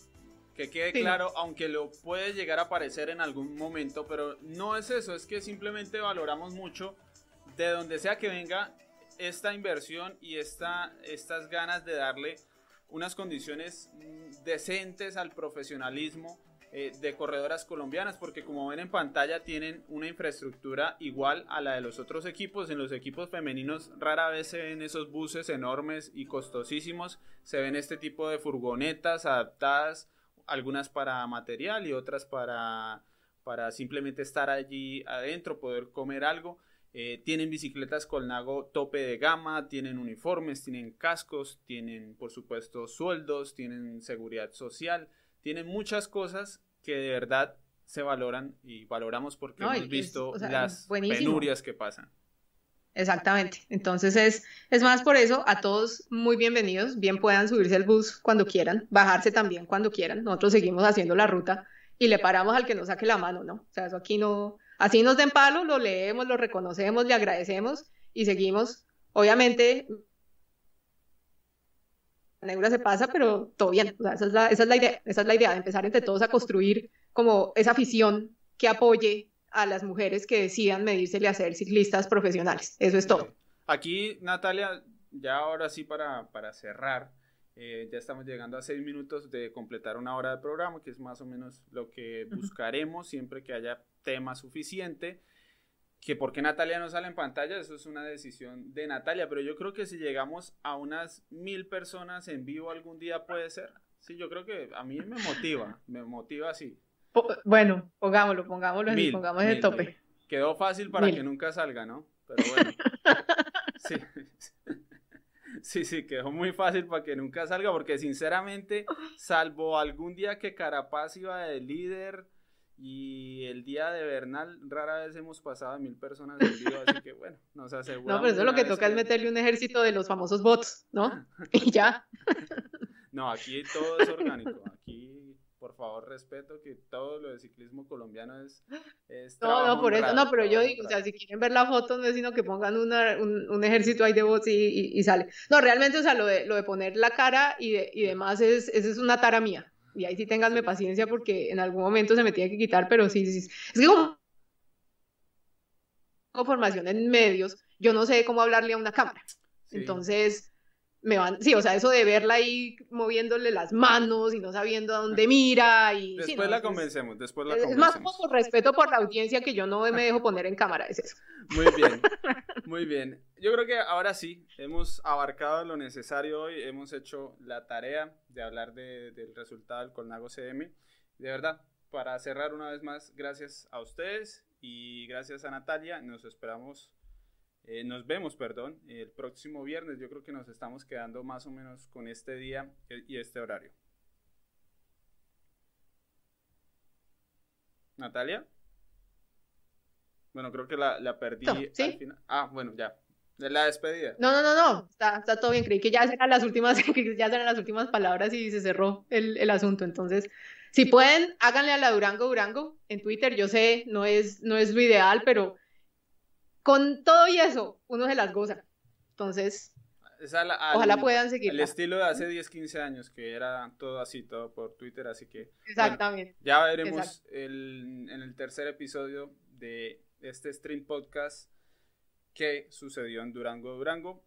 Que quede claro, aunque lo puede llegar a parecer en algún momento, pero no es eso, es que simplemente valoramos mucho de donde sea que venga esta inversión y esta, estas ganas de darle unas condiciones decentes al profesionalismo eh, de corredoras colombianas, porque como ven en pantalla tienen una infraestructura igual a la de los otros equipos. En los equipos femeninos rara vez se ven esos buses enormes y costosísimos, se ven este tipo de furgonetas adaptadas, algunas para material y otras para, para simplemente estar allí adentro, poder comer algo. Eh, tienen bicicletas Colnago tope de gama, tienen uniformes, tienen cascos, tienen por supuesto sueldos, tienen seguridad social, tienen muchas cosas que de verdad se valoran y valoramos porque hemos visto las penurias que pasan. Exactamente. Entonces es, es más por eso, a todos muy bienvenidos, bien puedan subirse al bus cuando quieran, bajarse también cuando quieran. Nosotros seguimos haciendo la ruta y le paramos al que nos saque la mano, ¿no? O sea, eso aquí no, así nos den palo, lo leemos, lo reconocemos, le agradecemos y seguimos. Obviamente, negra se pasa, pero todo bien. esa, es la, esa, es la, idea, esa es la idea, de empezar entre todos a construir como esa afición que apoye a las mujeres que decidan medírsele a ser ciclistas profesionales. Eso es todo. Aquí, Natalia, ya ahora sí para, para cerrar, eh, ya estamos llegando a seis minutos de completar una hora de programa, que es más o menos lo que buscaremos siempre que haya tema suficiente que por qué Natalia no sale en pantalla, eso es una decisión de Natalia, pero yo creo que si llegamos a unas mil personas en vivo algún día puede ser. Sí, yo creo que a mí me motiva, me motiva así. Bueno, pongámoslo, pongámoslo, mil, pongamos el tope. Quedó fácil para que nunca salga, ¿no? Pero bueno. sí. Sí, sí, quedó muy fácil para que nunca salga, porque sinceramente, salvo algún día que Carapaz iba de líder, y el día de Bernal rara vez hemos pasado a mil personas en vivo, así que bueno, nos aseguramos. No, pero eso lo que toca es meterle un ejército de los famosos bots, ¿no? y ya. No, aquí todo es orgánico. Aquí, por favor, respeto que todo lo de ciclismo colombiano es. no, no, por eso, no, pero yo digo, o sea, si quieren ver la foto, no es sino que pongan una, un, ejército ahí de bots y, y, sale. No, realmente, o sea, lo de, lo de poner la cara y, de, y demás es, es una tara mía y ahí sí tenganme paciencia porque en algún momento se me tiene que quitar, pero sí, sí, es que como formación en medios, yo no sé cómo hablarle a una cámara. Entonces, me van, sí, o sea, eso de verla ahí moviéndole las manos y no sabiendo a dónde mira y... Después la convencemos, después la convencemos. Es más por respeto por la audiencia que yo no me dejo poner en cámara, es eso. Muy bien, muy bien. Yo creo que ahora sí, hemos abarcado lo necesario hoy, hemos hecho la tarea de hablar del resultado del Colnago CM. De verdad, para cerrar una vez más, gracias a ustedes y gracias a Natalia, nos esperamos eh, nos vemos, perdón, el próximo viernes. Yo creo que nos estamos quedando más o menos con este día y este horario. Natalia. Bueno, creo que la, perdí al final. Ah, bueno, ya. De la despedida. No, no, no, no. Está, está, todo bien. Creí que ya eran las últimas, ya eran las últimas palabras y se cerró el, el asunto. Entonces, si pueden, háganle a la Durango Durango en Twitter. Yo sé, no es, no es lo ideal, pero con todo y eso, uno se las goza. Entonces, ojalá puedan seguir. El estilo de hace 10, 15 años, que era todo así, todo por Twitter, así que... Exactamente. ya veremos en el tercer episodio de este Stream Podcast qué sucedió en Durango, Durango.